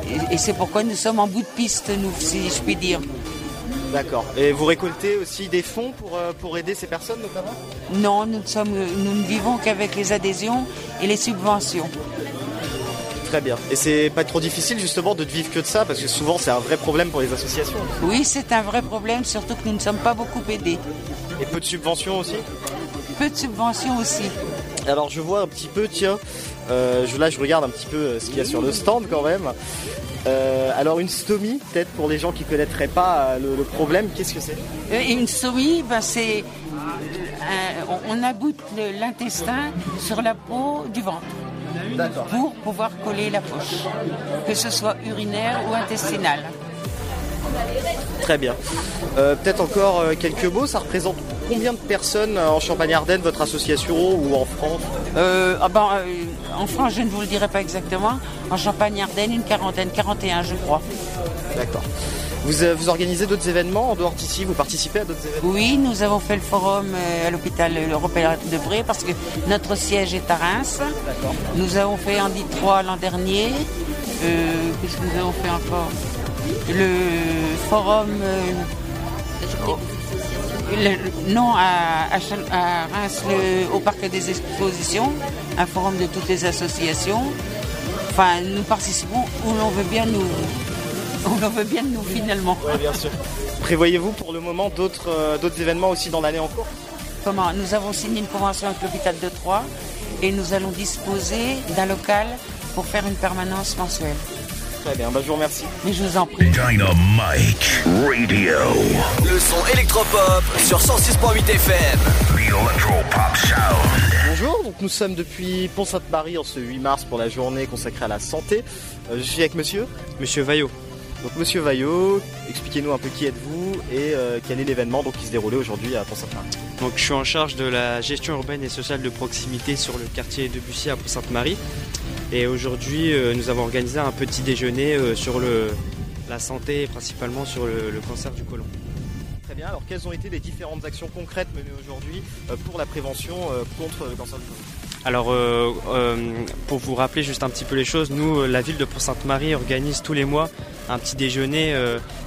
Et, et c'est pourquoi nous sommes en bout de piste, nous, si je puis dire. D'accord, et vous récoltez aussi des fonds pour, euh, pour aider ces personnes notamment? Non, nous, ne sommes, nous ne vivons qu'avec les adhésions et les subventions. Très bien. Et c'est pas trop difficile justement de ne vivre que de ça parce que souvent c'est un vrai problème pour les associations. Oui, c'est un vrai problème, surtout que nous ne sommes pas beaucoup aidés. Et peu de subventions aussi Peu de subventions aussi. Alors je vois un petit peu, tiens, euh, là je regarde un petit peu euh, ce qu'il y a sur le stand quand même. Euh, alors une stomie, peut-être pour les gens qui connaîtraient pas le, le problème, qu'est-ce que c'est? Une stomie, ben, c'est. euh, on, on aboute l'intestin sur la peau du ventre. Pour pouvoir coller la poche, que ce soit urinaire ou intestinal. Très bien. Euh, peut-être encore euh, quelques mots, ça représente combien de personnes euh, en Champagne-Ardenne, votre association ou en France? Euh, ah ben, euh, en France, je ne vous le dirai pas exactement. En Champagne-Ardenne, une quarantaine, 41 je crois. D'accord. Vous, euh, vous organisez d'autres événements en dehors d'ici Vous participez à d'autres événements Oui, nous avons fait le forum euh, à l'hôpital européen de Bré parce que notre siège est à Reims. Nous avons fait Andy 3 l'an dernier. Euh, Qu'est-ce que nous avons fait encore? Le forum Le- non, à, à Chal- à Reims, le- au parc des expositions, un forum de toutes les associations. Enfin, nous participons où l'on veut bien nous, (laughs) où l'on veut bien nous finalement. Oui, bien sûr. Prévoyez-vous pour le moment d'autres euh, d'autres événements aussi dans l'année en cours? Comment? Nous avons signé une convention avec l'hôpital de Troyes et nous allons disposer d'un local pour faire une permanence mensuelle. Très bien, bah, je vous remercie. Mais je vous en prie. Dynamite Radio. Le son électropop sur 106.8 FM. The Electropop Sound. Bonjour, donc nous sommes depuis Pont-Sainte-Marie en ce 8 mars pour la journée consacrée à la santé. Euh, je suis avec monsieur Monsieur Vaillot. Donc monsieur Vaillot, expliquez-nous un peu qui êtes-vous et euh, quel est l'événement donc, qui se déroulait aujourd'hui à Pont-Sainte-Marie. Donc je suis en charge de la gestion urbaine et sociale de proximité sur le quartier de Bussy à Pont-Sainte-Marie. Et aujourd'hui, euh, nous avons organisé un petit déjeuner euh, sur le, la santé et principalement sur le, le cancer du côlon. Très bien, alors quelles ont été les différentes actions concrètes menées aujourd'hui pour la prévention contre le cancer du côlon? Alors, euh, euh, pour vous rappeler juste un petit peu les choses, nous, euh, la ville de Pont-Sainte-Marie organise tous les mois un petit déjeuner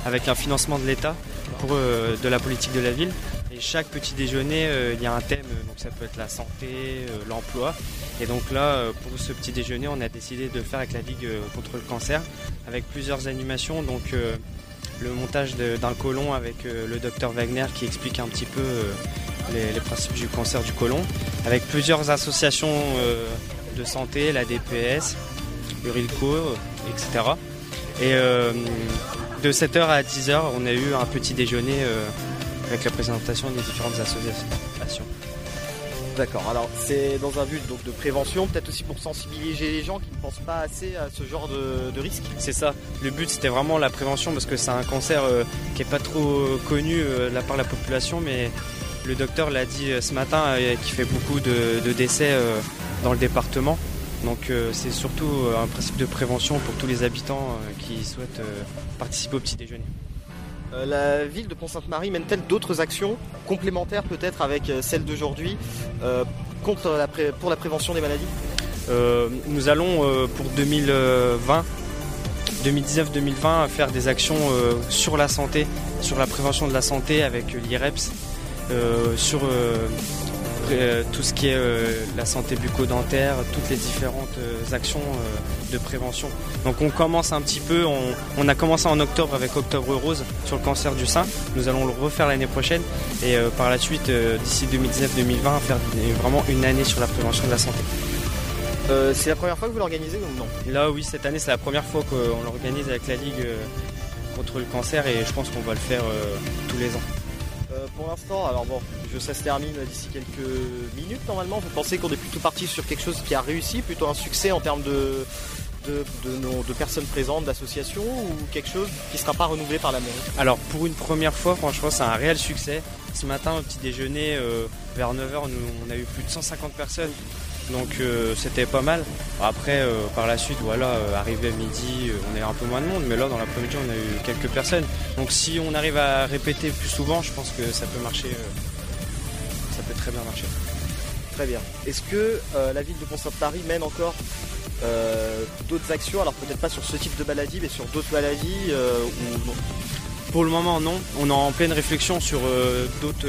avec un financement de l'État pour de la politique de la ville. Et chaque petit déjeuner, il y a un thème, donc ça peut être la santé, l'emploi. Et donc là, pour ce petit déjeuner, on a décidé de faire avec la Ligue contre le cancer, avec plusieurs animations. Donc le montage d'un côlon avec le docteur Wagner qui explique un petit peu les, les principes du cancer du côlon, avec plusieurs associations euh, de santé, la DPS, Urilco, etc. Et euh, de 7h à 10h, on a eu un petit déjeuner euh, avec la présentation des différentes associations. D'accord, alors c'est dans un but donc, de prévention, peut-être aussi pour sensibiliser les gens qui ne pensent pas assez à ce genre de, de risque. C'est ça. Le but c'était vraiment la prévention parce que c'est un cancer euh, qui est pas trop euh, connu euh, de la part de la population, mais le docteur l'a dit euh, ce matin euh, qu'il fait beaucoup de, de décès euh, dans le département. Donc c'est surtout un principe de prévention pour tous les habitants qui souhaitent participer au petit déjeuner. La ville de Pont-Sainte-Marie mène-t-elle d'autres actions complémentaires peut-être avec euh, celle d'aujourd'hui contre la pré- pour la prévention des maladies? Euh, nous allons euh, pour 2020, 2019-2020 faire des actions euh, sur la santé, sur la prévention de la santé avec l'IREPS, sur euh, euh, tout ce qui est euh, la santé bucco-dentaire, toutes les différentes euh, actions euh, de prévention. Donc on commence un petit peu, on, on a commencé en octobre avec Octobre Rose sur le cancer du sein, nous allons le refaire l'année prochaine et euh, par la suite euh, d'ici 2019-2020 faire vraiment une année sur la prévention de la santé. Euh, c'est la première fois que vous l'organisez ou non? Là, oui, cette année, c'est la première fois qu'on l'organise avec la Ligue euh, contre le cancer et je pense qu'on va le faire euh, tous les ans. Pour l'instant, alors bon, ça se termine d'ici quelques minutes normalement. Vous pensez qu'on est plutôt parti sur quelque chose qui a réussi, plutôt un succès en termes de, de personnes présentes, d'associations, ou quelque chose qui ne sera pas renouvelé par la mairie? Alors, pour une première fois, franchement, c'est un réel succès. Ce matin, au petit déjeuner, euh, vers 9h, nous, on a eu plus de 150 personnes. Donc, euh, c'était pas mal. Après, euh, par la suite, voilà, euh, arrivé à midi, on avait un peu moins de monde. Mais là, dans l'après-midi, on a eu quelques personnes. Donc, si on arrive à répéter plus souvent, je pense que ça peut marcher. ça peut très bien marcher. Très bien. Est-ce que la ville de Pont-Sainte-Marie mène encore d'autres actions? Alors peut-être pas sur ce type de maladie, mais sur d'autres maladies Pour le moment, non. On est en pleine réflexion sur d'autres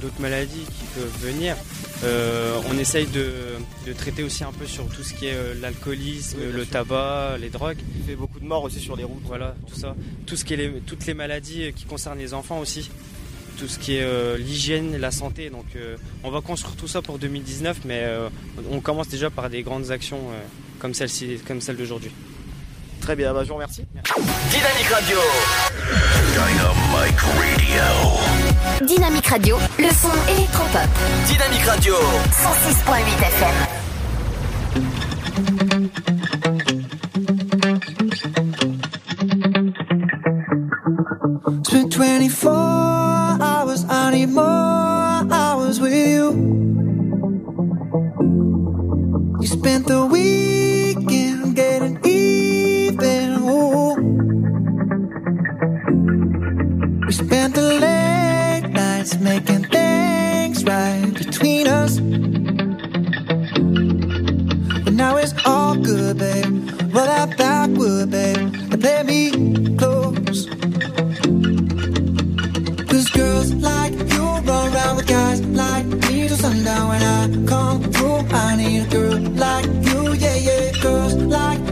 d'autres maladies qui peuvent venir. Euh, on essaye de, de traiter aussi un peu sur tout ce qui est euh, l'alcoolisme, Oui, le sûr. tabac, les drogues. Il fait beaucoup de morts aussi sur les routes. Voilà, tout ça. Tout ce qui est les- toutes les maladies euh, qui concernent les enfants aussi. Tout ce qui est euh, l'hygiène, la santé. Donc on va construire tout ça pour 2019, mais on commence déjà par des grandes actions comme celle-ci, comme celle d'aujourd'hui. Très bien, bah, je vous remercie. Dynamique Radio. Dynamite Radio. Dynamique Radio, le son électropop. Dynamique Radio. 106.8 FM. Spent 24 hours, I need more hours with you. You spent the weekend We spent the late nights making things right between us. But now it's all good, babe. Roll out backward, babe, and play me close. Cause girls like you run around with guys like me till sundown. When I come through, I need a girl like you, yeah, yeah. Girls like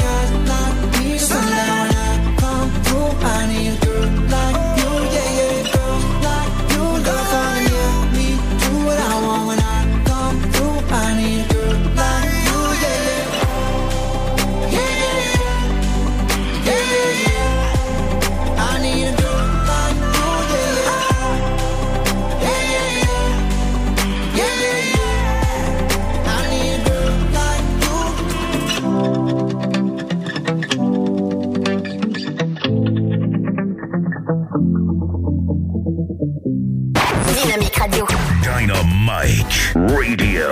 Radio.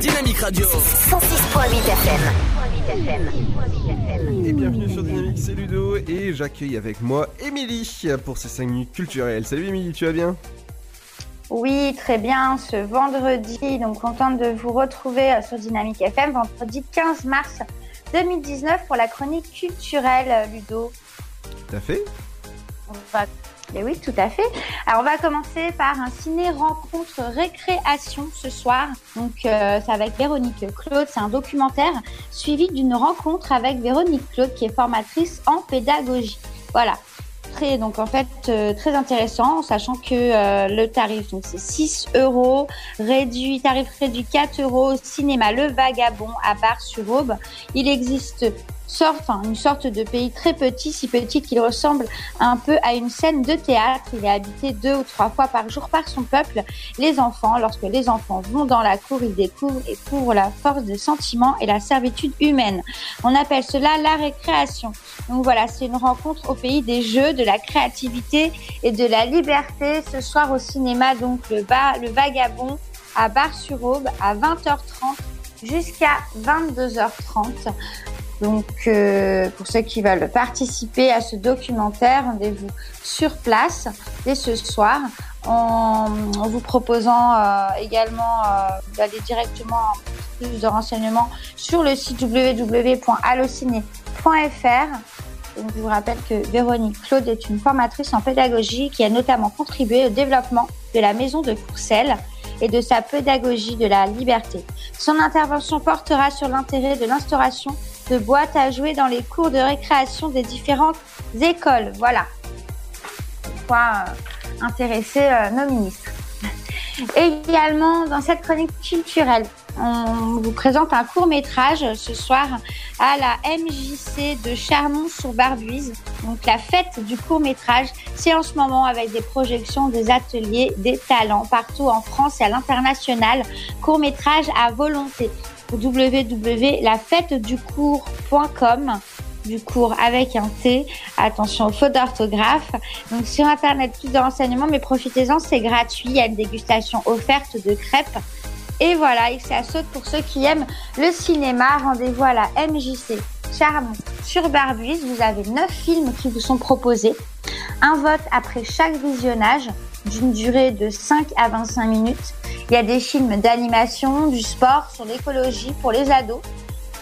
Dynamique Radio. 106.8 FM. Et bienvenue sur Dynamique, c'est Ludo et j'accueille avec moi Émilie pour ces 5 minutes culturelles. Salut Émilie, tu vas bien? Oui, très bien. Ce vendredi, donc contente de vous retrouver euh, sur Dynamique FM, vendredi 15 mars 2019 pour la chronique culturelle, euh, Ludo. T'as fait On va- Oui, tout à fait. Alors, on va commencer par un ciné-rencontre récréation ce soir. Donc, euh, c'est avec Véronique Claude. C'est un documentaire suivi d'une rencontre avec Véronique Claude, qui est formatrice en pédagogie. Voilà. Très, donc, en fait, euh, très intéressant, sachant que euh, le tarif, donc, c'est 6 euros, réduit, tarif réduit 4 euros cinéma Le Vagabond à Bar-sur-Aube. Il existe sorte, une sorte de pays très petit, si petit qu'il ressemble un peu à une scène de théâtre. Il est habité deux ou trois fois par jour par son peuple, les enfants. Lorsque les enfants vont dans la cour, ils découvrent et couvrent la force des sentiments et la servitude humaine. On appelle cela la récréation. Donc voilà, c'est une rencontre au pays des jeux, de la créativité et de la liberté. Ce soir au cinéma, donc le, bas, le Vagabond à Bar-sur-Aube à 20h30 jusqu'à 22h30. Donc, euh, pour ceux qui veulent participer à ce documentaire, rendez-vous sur place dès ce soir en, en vous proposant euh, également euh, d'aller directement plus de renseignements sur le site www.allociné.fr. Je vous rappelle que Véronique Claude est une formatrice en pédagogie qui a notamment contribué au développement de la maison de Courcelles et de sa pédagogie de la liberté. Son intervention portera sur l'intérêt de l'instauration de boîtes à jouer dans les cours de récréation des différentes écoles. Voilà. Quoi euh, intéresser euh, nos ministres. (laughs) Également, dans cette chronique culturelle, on vous présente un court métrage ce soir à la MJC de Charmont-sur-Barbuise. Donc la fête du court métrage, c'est en ce moment avec des projections, des ateliers, des talents partout en France et à l'international. Court métrage à volonté. www.lafêteducours.com du cours avec un T. Attention aux fautes d'orthographe. Donc sur internet, plus de renseignements, mais profitez-en, c'est gratuit. Il y a une dégustation offerte de crêpes. Et voilà, et c'est à saute pour ceux qui aiment le cinéma. Rendez-vous à la MJC Charme sur Barbus. Vous avez 9 films qui vous sont proposés. Un vote après chaque visionnage d'une durée de 5 à 25 minutes. Il y a des films d'animation, du sport, sur l'écologie pour les ados.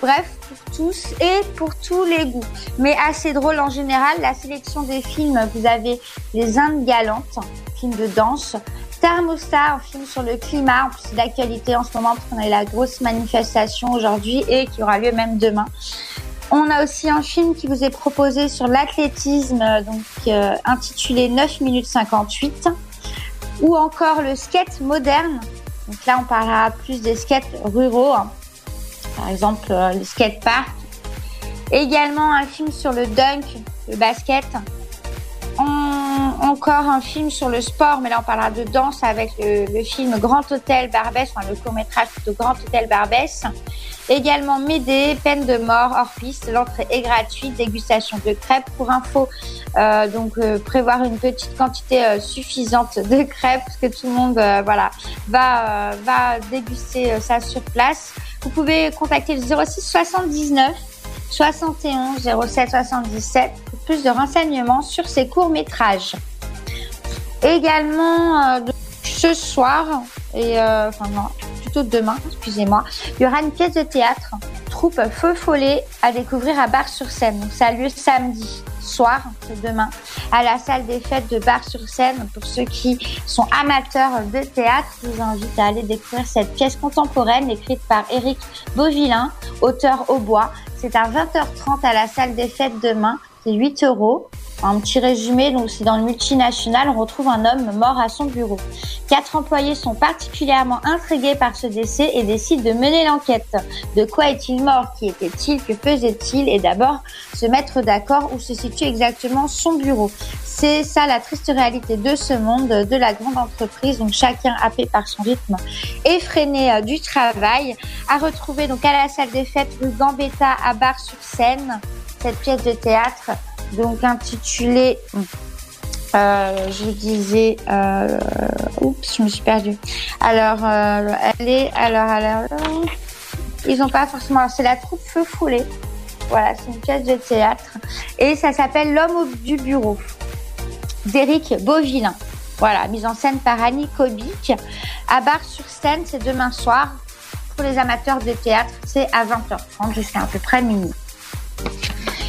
Bref, pour tous et pour tous les goûts. Mais assez drôle en général, la sélection des films, vous avez Les Indes galantes, film de danse, Thermostat, un film sur le climat, en plus d'actualité en ce moment parce qu'on a eu la grosse manifestation aujourd'hui et qui aura lieu même demain. On a aussi un film qui vous est proposé sur l'athlétisme, euh, donc euh, intitulé 9 minutes 58, ou encore le skate moderne. Donc là, on parlera plus des skates ruraux, hein. par exemple euh, le skatepark. Également un film sur le dunk, le basket. Encore un film sur le sport, mais là on parlera de danse avec le, le film Grand Hôtel Barbès, enfin le court métrage plutôt Grand Hôtel Barbès. Également Médée, peine de mort, hors piste, l'entrée est gratuite, dégustation de crêpes. Pour info, euh, donc euh, prévoir une petite quantité euh, suffisante de crêpes, parce que tout le monde euh, voilà, va, euh, va déguster euh, ça sur place. Vous pouvez contacter le 06 79 71 07 77 pour plus de renseignements sur ces courts-métrages. Également, euh, ce soir, et euh, enfin non, plutôt demain, excusez-moi, il y aura une pièce de théâtre, troupe Feu Follet, à découvrir à Bar-sur-Seine. Donc ça a lieu samedi soir, c'est demain, à la salle des fêtes de Bar-sur-Seine. Pour ceux qui sont amateurs de théâtre, je vous invite à aller découvrir cette pièce contemporaine écrite par Éric Beauvillain, auteur au bois. C'est à 20h30 à la salle des fêtes demain. C'est 8 euros. Un petit résumé, donc c'est dans le multinational, on retrouve un homme mort à son bureau. Quatre employés sont particulièrement intrigués par ce décès et décident de mener l'enquête. De quoi est-il mort? Qui était-il? Que faisait-il? Et d'abord, se mettre d'accord où se situe exactement son bureau. C'est ça la triste réalité de ce monde, de la grande entreprise, donc chacun happé par son rythme effréné euh, du travail. À retrouver donc à la salle des fêtes rue Gambetta à Bar-sur-Seine, cette pièce de théâtre, donc intitulée euh, je disais, euh, oups, je me suis perdue. Alors, euh, elle est, alors, alors, ils ont pas forcément, c'est la troupe Feu Foulé. Voilà, c'est une pièce de théâtre. Et ça s'appelle L'homme du bureau d'Éric Beauvillain. Voilà, mise en scène par Annie Kobic. À Bar-sur-Seine, c'est demain soir. Pour les amateurs de théâtre, c'est à 20h30 jusqu'à à peu près minuit.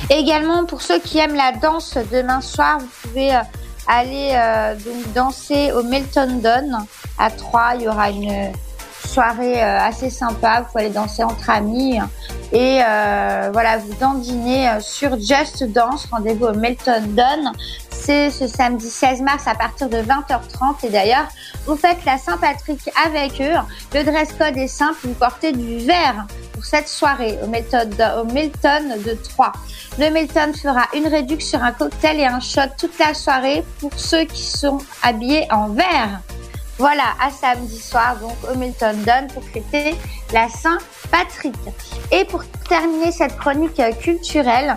Également, pour ceux qui aiment la danse, demain soir, vous pouvez euh, aller euh, donc danser au Melton Don à Troyes. Il y aura une soirée euh, assez sympa. Vous pouvez aller danser entre amis et voilà, vous dandiner sur Just Dance. Rendez-vous au Melton Don. C'est ce samedi 16 mars à partir de 20h30. Et d'ailleurs, vous faites la Saint-Patrick avec eux. Le dress code est simple. Vous portez du vert cette soirée au Milton, au Milton de Troyes. Le Milton fera une réduction sur un cocktail et un shot toute la soirée pour ceux qui sont habillés en vert. Voilà, à samedi soir, donc au Milton Don pour fêter la Saint-Patrick. Et pour terminer cette chronique culturelle,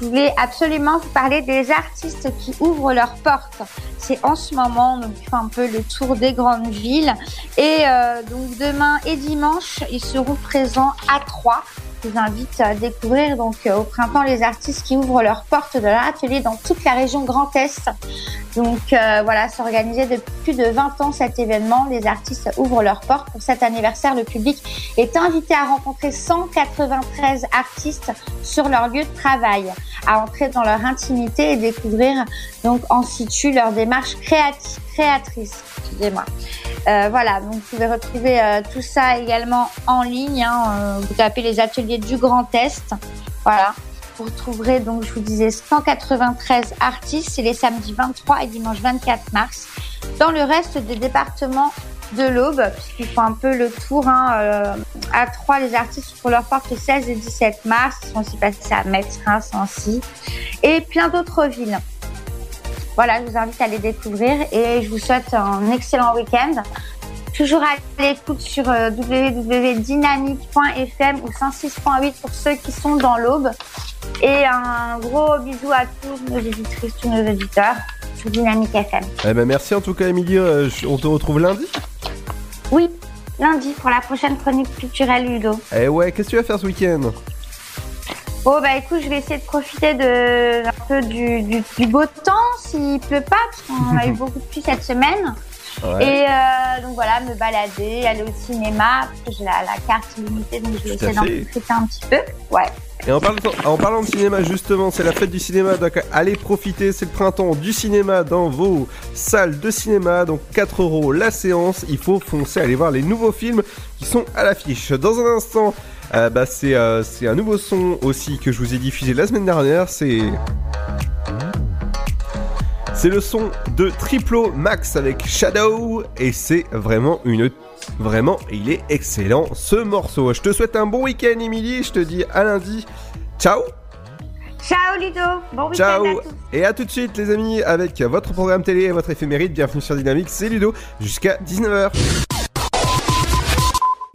je voulais absolument vous parler des artistes qui ouvrent leurs portes. C'est en ce moment, donc ils font un peu le tour des grandes villes. Et euh, donc demain et dimanche, ils seront présents à Troyes. Vous invite à découvrir donc euh, au printemps les artistes qui ouvrent leurs portes de leur atelier dans toute la région Grand Est. Donc euh, voilà, c'est organisé depuis plus de 20 ans cet événement. Les artistes ouvrent leurs portes. Pour cet anniversaire, le public est invité à rencontrer 193 artistes sur leur lieu de travail, à entrer dans leur intimité et découvrir donc en situ leur démarche créatrice. Euh, voilà, donc vous pouvez retrouver euh, tout ça également en ligne. hein. Euh, vous tapez les ateliers du Grand Est. Voilà. Vous retrouverez donc, je vous disais, 193 artistes. C'est les samedis 23 et dimanche 24 mars. Dans le reste des départements de l'Aube, puisqu'ils font un peu le tour. Hein, à Troyes, les artistes pour leur porte le 16 et 17 mars. Ils sont aussi à Metz, Reims, et plein d'autres villes. Voilà, je vous invite à les découvrir et je vous souhaite un excellent week-end. Toujours à l'écoute sur euh, www.dynamique.fm ou 106.8 pour ceux qui sont dans l'aube. Et un gros bisou à tous nos éditrices, tous nos auditeurs sur Dynamique FM. Eh ben merci en tout cas, Émilie. euh, on te retrouve lundi? Oui, lundi pour la prochaine chronique culturelle Ludo. Eh ouais, qu'est-ce que tu vas faire ce week-end? Oh bah écoute, je vais essayer de profiter de un peu du, du, du beau temps s'il pleut pas, parce qu'on a eu (laughs) beaucoup de pluie cette semaine. Ouais. Et euh, donc voilà, me balader, aller au cinéma, parce que j'ai la, la carte illimitée, donc je vais essayer d'en profiter un petit peu. Ouais. Et en parlant, en parlant de cinéma, justement, c'est la fête du cinéma, donc allez profiter, c'est le printemps du cinéma dans vos salles de cinéma, donc 4 euros la séance, il faut foncer, aller voir les nouveaux films qui sont à l'affiche. Dans un instant, euh, bah, c'est euh, c'est un nouveau son aussi que je vous ai diffusé la semaine dernière, c'est... C'est le son de Triplo Max avec Shadow et c'est vraiment une vraiment il est excellent ce morceau. Je te souhaite un bon week-end Émilie, je te dis à lundi. Ciao. Ciao Ludo, bon week-end Ciao à tous. et à tout de suite les amis avec votre programme télé et votre éphéméride. Bienvenue sur Dynamique, c'est Ludo jusqu'à 19h.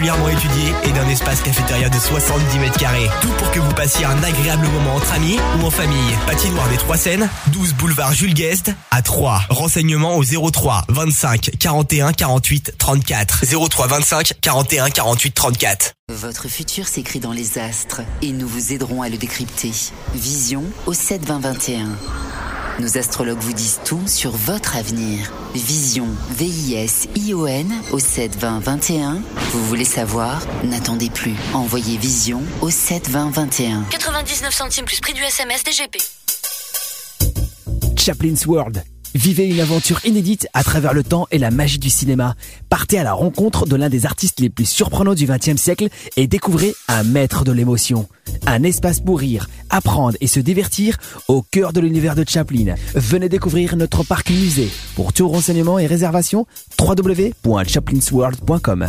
particulièrement étudiée et d'un espace cafétéria de 70 mètres carrés. Tout pour que vous passiez un agréable moment entre amis ou en famille. Patinoire des Trois Seines, 12 boulevard Jules Guest à 3. Renseignements au 03 25 41 48 34. 03 25 41 48 34. Votre futur s'écrit dans les astres et nous vous aiderons à le décrypter. Vision au 7 20 21. Nos astrologues vous disent tout sur votre avenir. Vision, V-I-S-I-O-N au 7 20 21. Vous voulez savoir N'attendez plus. Envoyez Vision au 7 20 21. 99 centimes plus prix du SMS DGP. Chaplin's World. Vivez une aventure inédite à travers le temps et la magie du cinéma. Partez à la rencontre de l'un des artistes les plus surprenants du XXe siècle et découvrez un maître de l'émotion. Un espace pour rire, apprendre et se divertir au cœur de l'univers de Chaplin. Venez découvrir notre parc musée. Pour tout renseignement et réservation, www.chaplinsworld.com.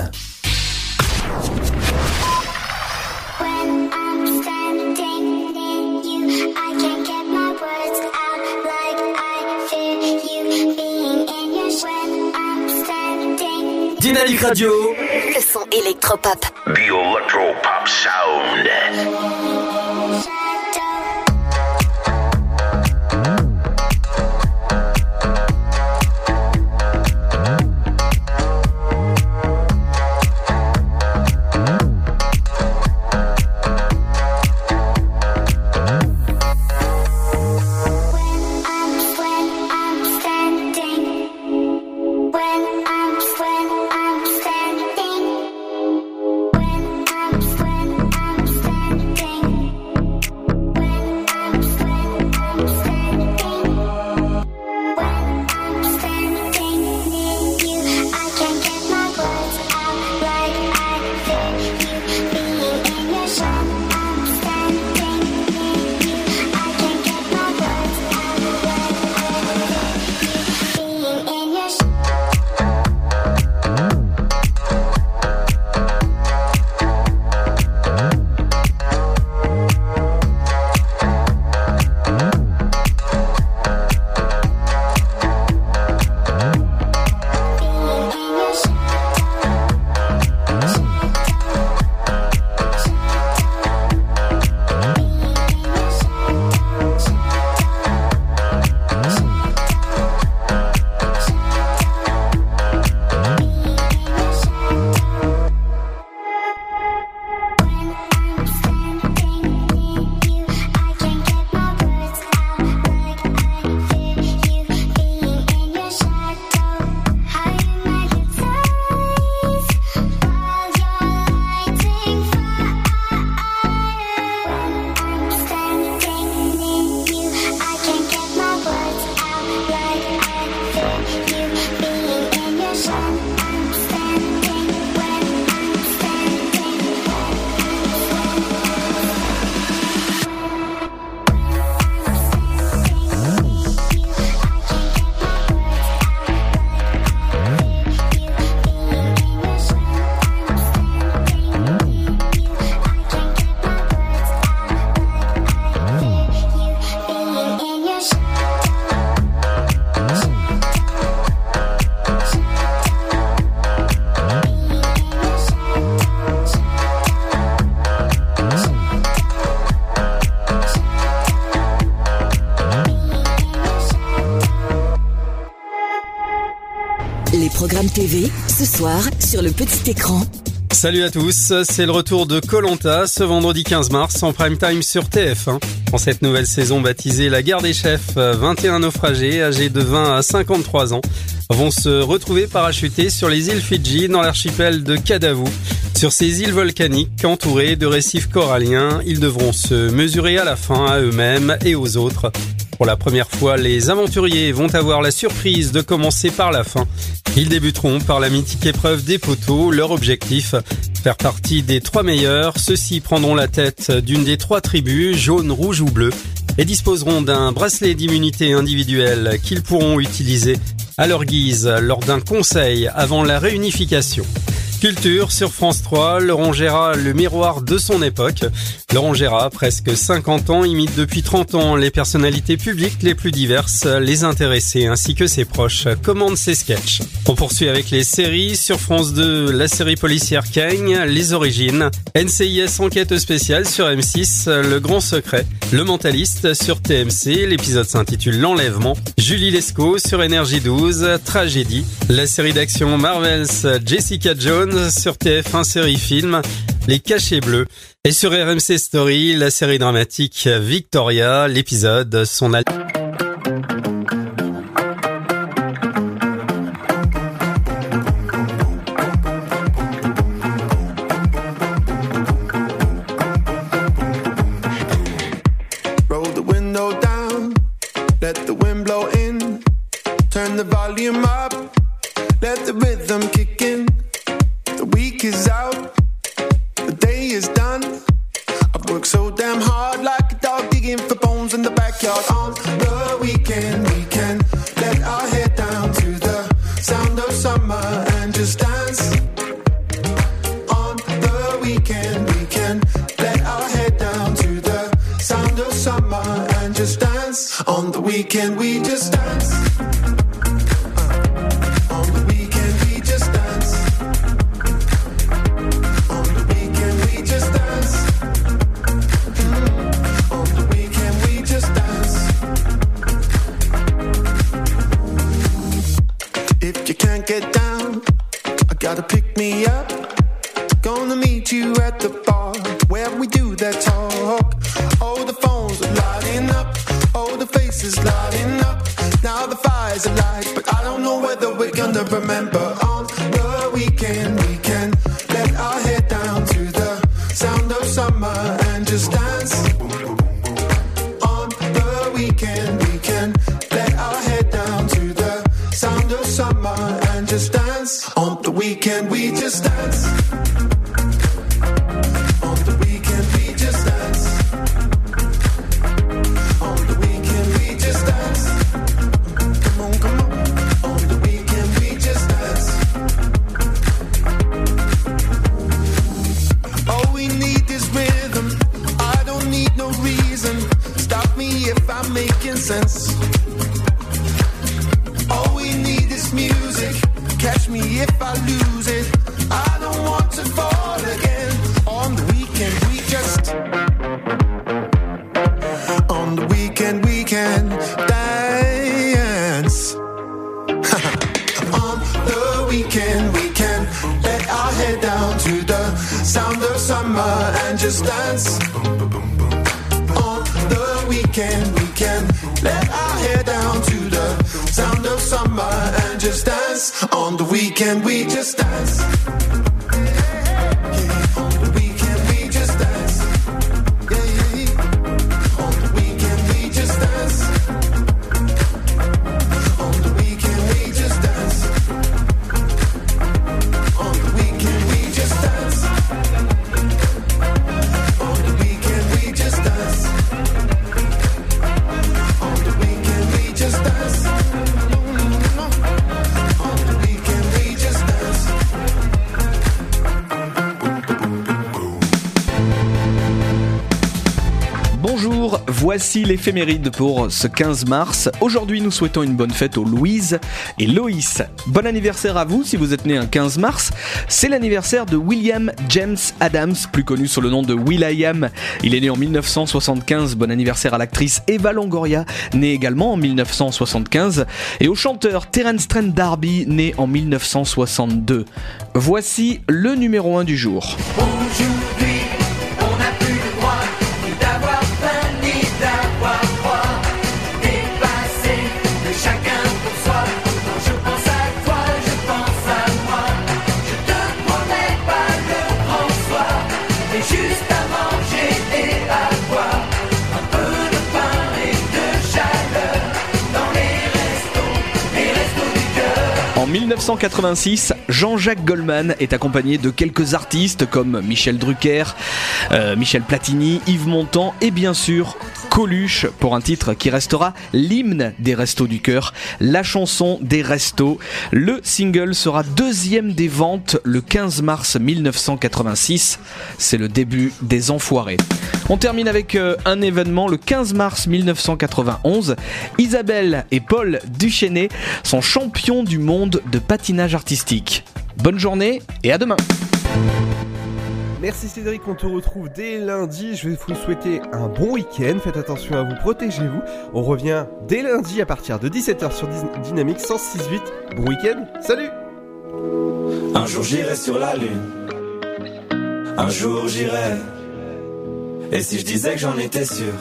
Dynamique Radio. Le son électropop. The Electro Pop Sound. Sur le petit écran. Salut à tous, c'est le retour de Colanta ce vendredi 15 mars en prime time sur TF1. En cette nouvelle saison baptisée La guerre des chefs, 21 naufragés âgés de 20 à 53 ans vont se retrouver parachutés sur les îles Fidji dans l'archipel de Kadavu. Sur ces îles volcaniques entourées de récifs coralliens, ils devront se mesurer à la fin à eux-mêmes et aux autres. Pour la première fois, les aventuriers vont avoir la surprise de commencer par la fin. Ils débuteront par la mythique épreuve des poteaux. Leur objectif, faire partie des trois meilleurs. Ceux-ci prendront la tête d'une des trois tribus, jaune, rouge ou bleu, et disposeront d'un bracelet d'immunité individuelle qu'ils pourront utiliser à leur guise lors d'un conseil avant la réunification. Culture sur France 3, Laurent Gérard, le miroir de son époque. Laurent Gérard, presque 50 ans, imite depuis 30 ans les personnalités publiques les plus diverses, les intéressés ainsi que ses proches, commande ses sketchs. On poursuit avec les séries. Sur France 2, la série policière Kang, Les Origines, NCIS Enquête spéciale sur M6, Le Grand Secret, Le Mentaliste sur TMC, l'épisode s'intitule L'Enlèvement, Julie Lescaut sur Énergie 12, Tragédie, la série d'action Marvels Jessica Jones, sur TF1 série film Les Cachets Bleus. Et sur RMC Story la série dramatique Victoria, l'épisode son summer and just dance. On the weekend, we just dance. Voici l'éphéméride pour ce 15 mars. Aujourd'hui, nous souhaitons une bonne fête aux Louise et Loïs. Bon anniversaire à vous si vous êtes né un 15 mars. C'est l'anniversaire de William James Adams, plus connu sous le nom de Will.i.am. Il est né en 1975. Bon anniversaire à l'actrice Eva Longoria, née également en 1975. Et au chanteur Terence Trent D'Arby, né en 1962. Voici le numéro 1 du jour. 1986, Jean-Jacques Goldman est accompagné de quelques artistes comme Michel Drucker, euh, Michel Platini, Yves Montand et bien sûr Coluche pour un titre qui restera l'hymne des Restos du Cœur, la chanson des Restos. Le single sera deuxième des ventes le 15 mars 1986. C'est le début des Enfoirés. On termine avec euh, un événement le 15 mars 1991. Isabelle et Paul Duchesnay sont champions du monde de patinage artistique. Bonne journée et à demain. Merci Cédric, on te retrouve dès lundi. Je vais vous souhaiter un bon week-end. Faites attention à vous, protégez-vous. On revient dès lundi à partir de 17h sur Dynamique 106.8. Bon week-end, salut Un jour j'irai sur la lune. Un jour j'irai. Et si je disais que j'en étais sûr,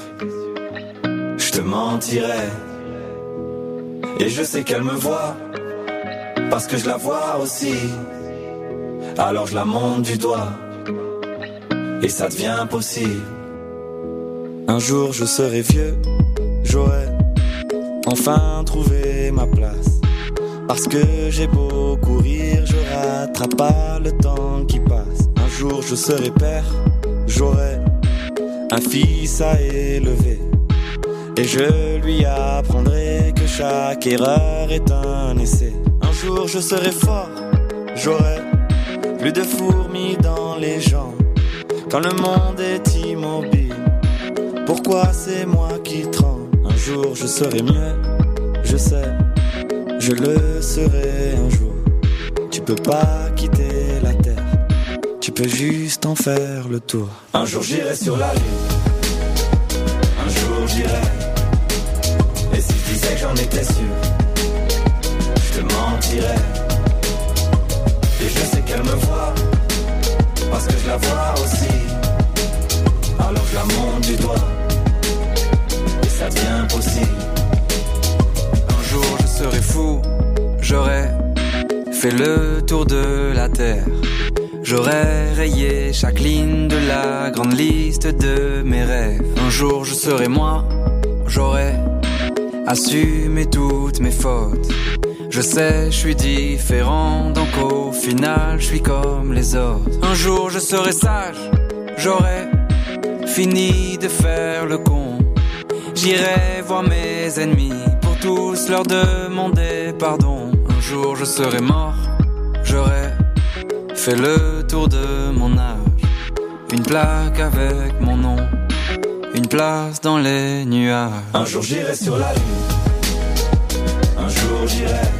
je te mentirais. Et je sais qu'elle me voit, parce que je la vois aussi. Alors je la monte du doigt, et ça devient possible. Un jour je serai vieux, j'aurai enfin trouvé ma place. Parce que j'ai beau courir, je rattrape pas le temps qui passe. Un jour je serai père, j'aurai un fils à élever. Et je lui apprendrai que chaque erreur est un essai. Un jour je serai fort, j'aurai plus de fourmis dans les jambes. Quand le monde est immobile, pourquoi c'est moi qui tremble? Un jour je serai mieux, je sais, je le serai un jour. Tu peux pas quitter la terre, tu peux juste en faire le tour. Un jour j'irai sur la lune, un jour j'irai. Et si je disais que j'en étais sûr, je mentirais. Et je sais qu'elle me voit, parce que je la vois aussi. Alors je la monte du doigt, et ça devient possible. Un jour je serai fou, j'aurai fait le tour de la terre. J'aurai rayé chaque ligne de la grande liste de mes rêves. Un jour je serai moi, j'aurai assumé toutes mes fautes. Je sais, je suis différent, donc au final, je suis comme les autres. Un jour je serai sage, j'aurai fini de faire le con. J'irai voir mes ennemis pour tous leur demander pardon. Un jour je serai mort, j'aurai fait le tour de mon âge. Une plaque avec mon nom, une place dans les nuages. Un jour j'irai sur la lune, un jour j'irai.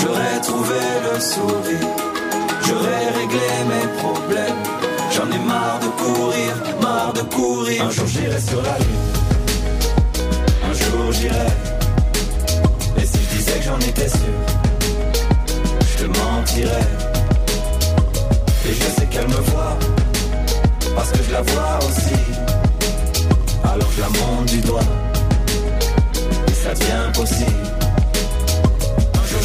j'aurai trouvé le sourire, j'aurai réglé mes problèmes. J'en ai marre de courir, marre de courir. Un jour j'irai sur la lune, un jour j'irai. Et si je disais que j'en étais sûr, je te mentirais. Et je sais qu'elle me voit, parce que je la vois aussi. Alors je la monte du doigt, et ça devient possible.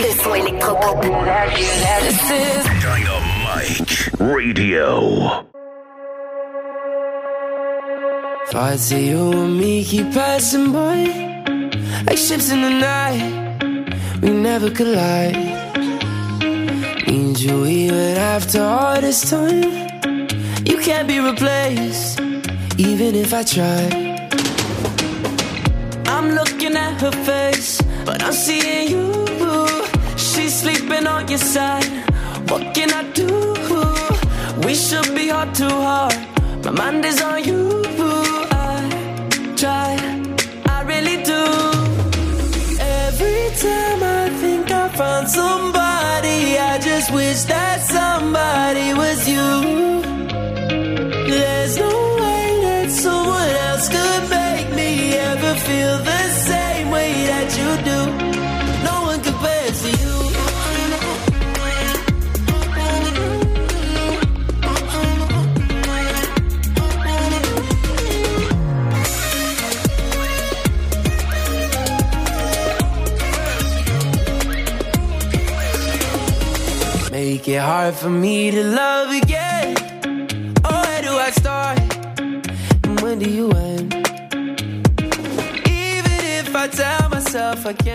Dynamique. Le son électropop. Dynamite Radio. Thoughts of you and me keep passing by Like ships in the night We never collide Need you even after all this time You can't be replaced Even if I try I'm looking at her face But I'm seeing you She's sleeping on your side. What can I do? We should be heart to heart. My mind is on you. I try I really do. Every time I think I found somebody I just wish that somebody was you it hard for me to love again. Oh, where do I start? And when do you end? Even if I tell myself I can't.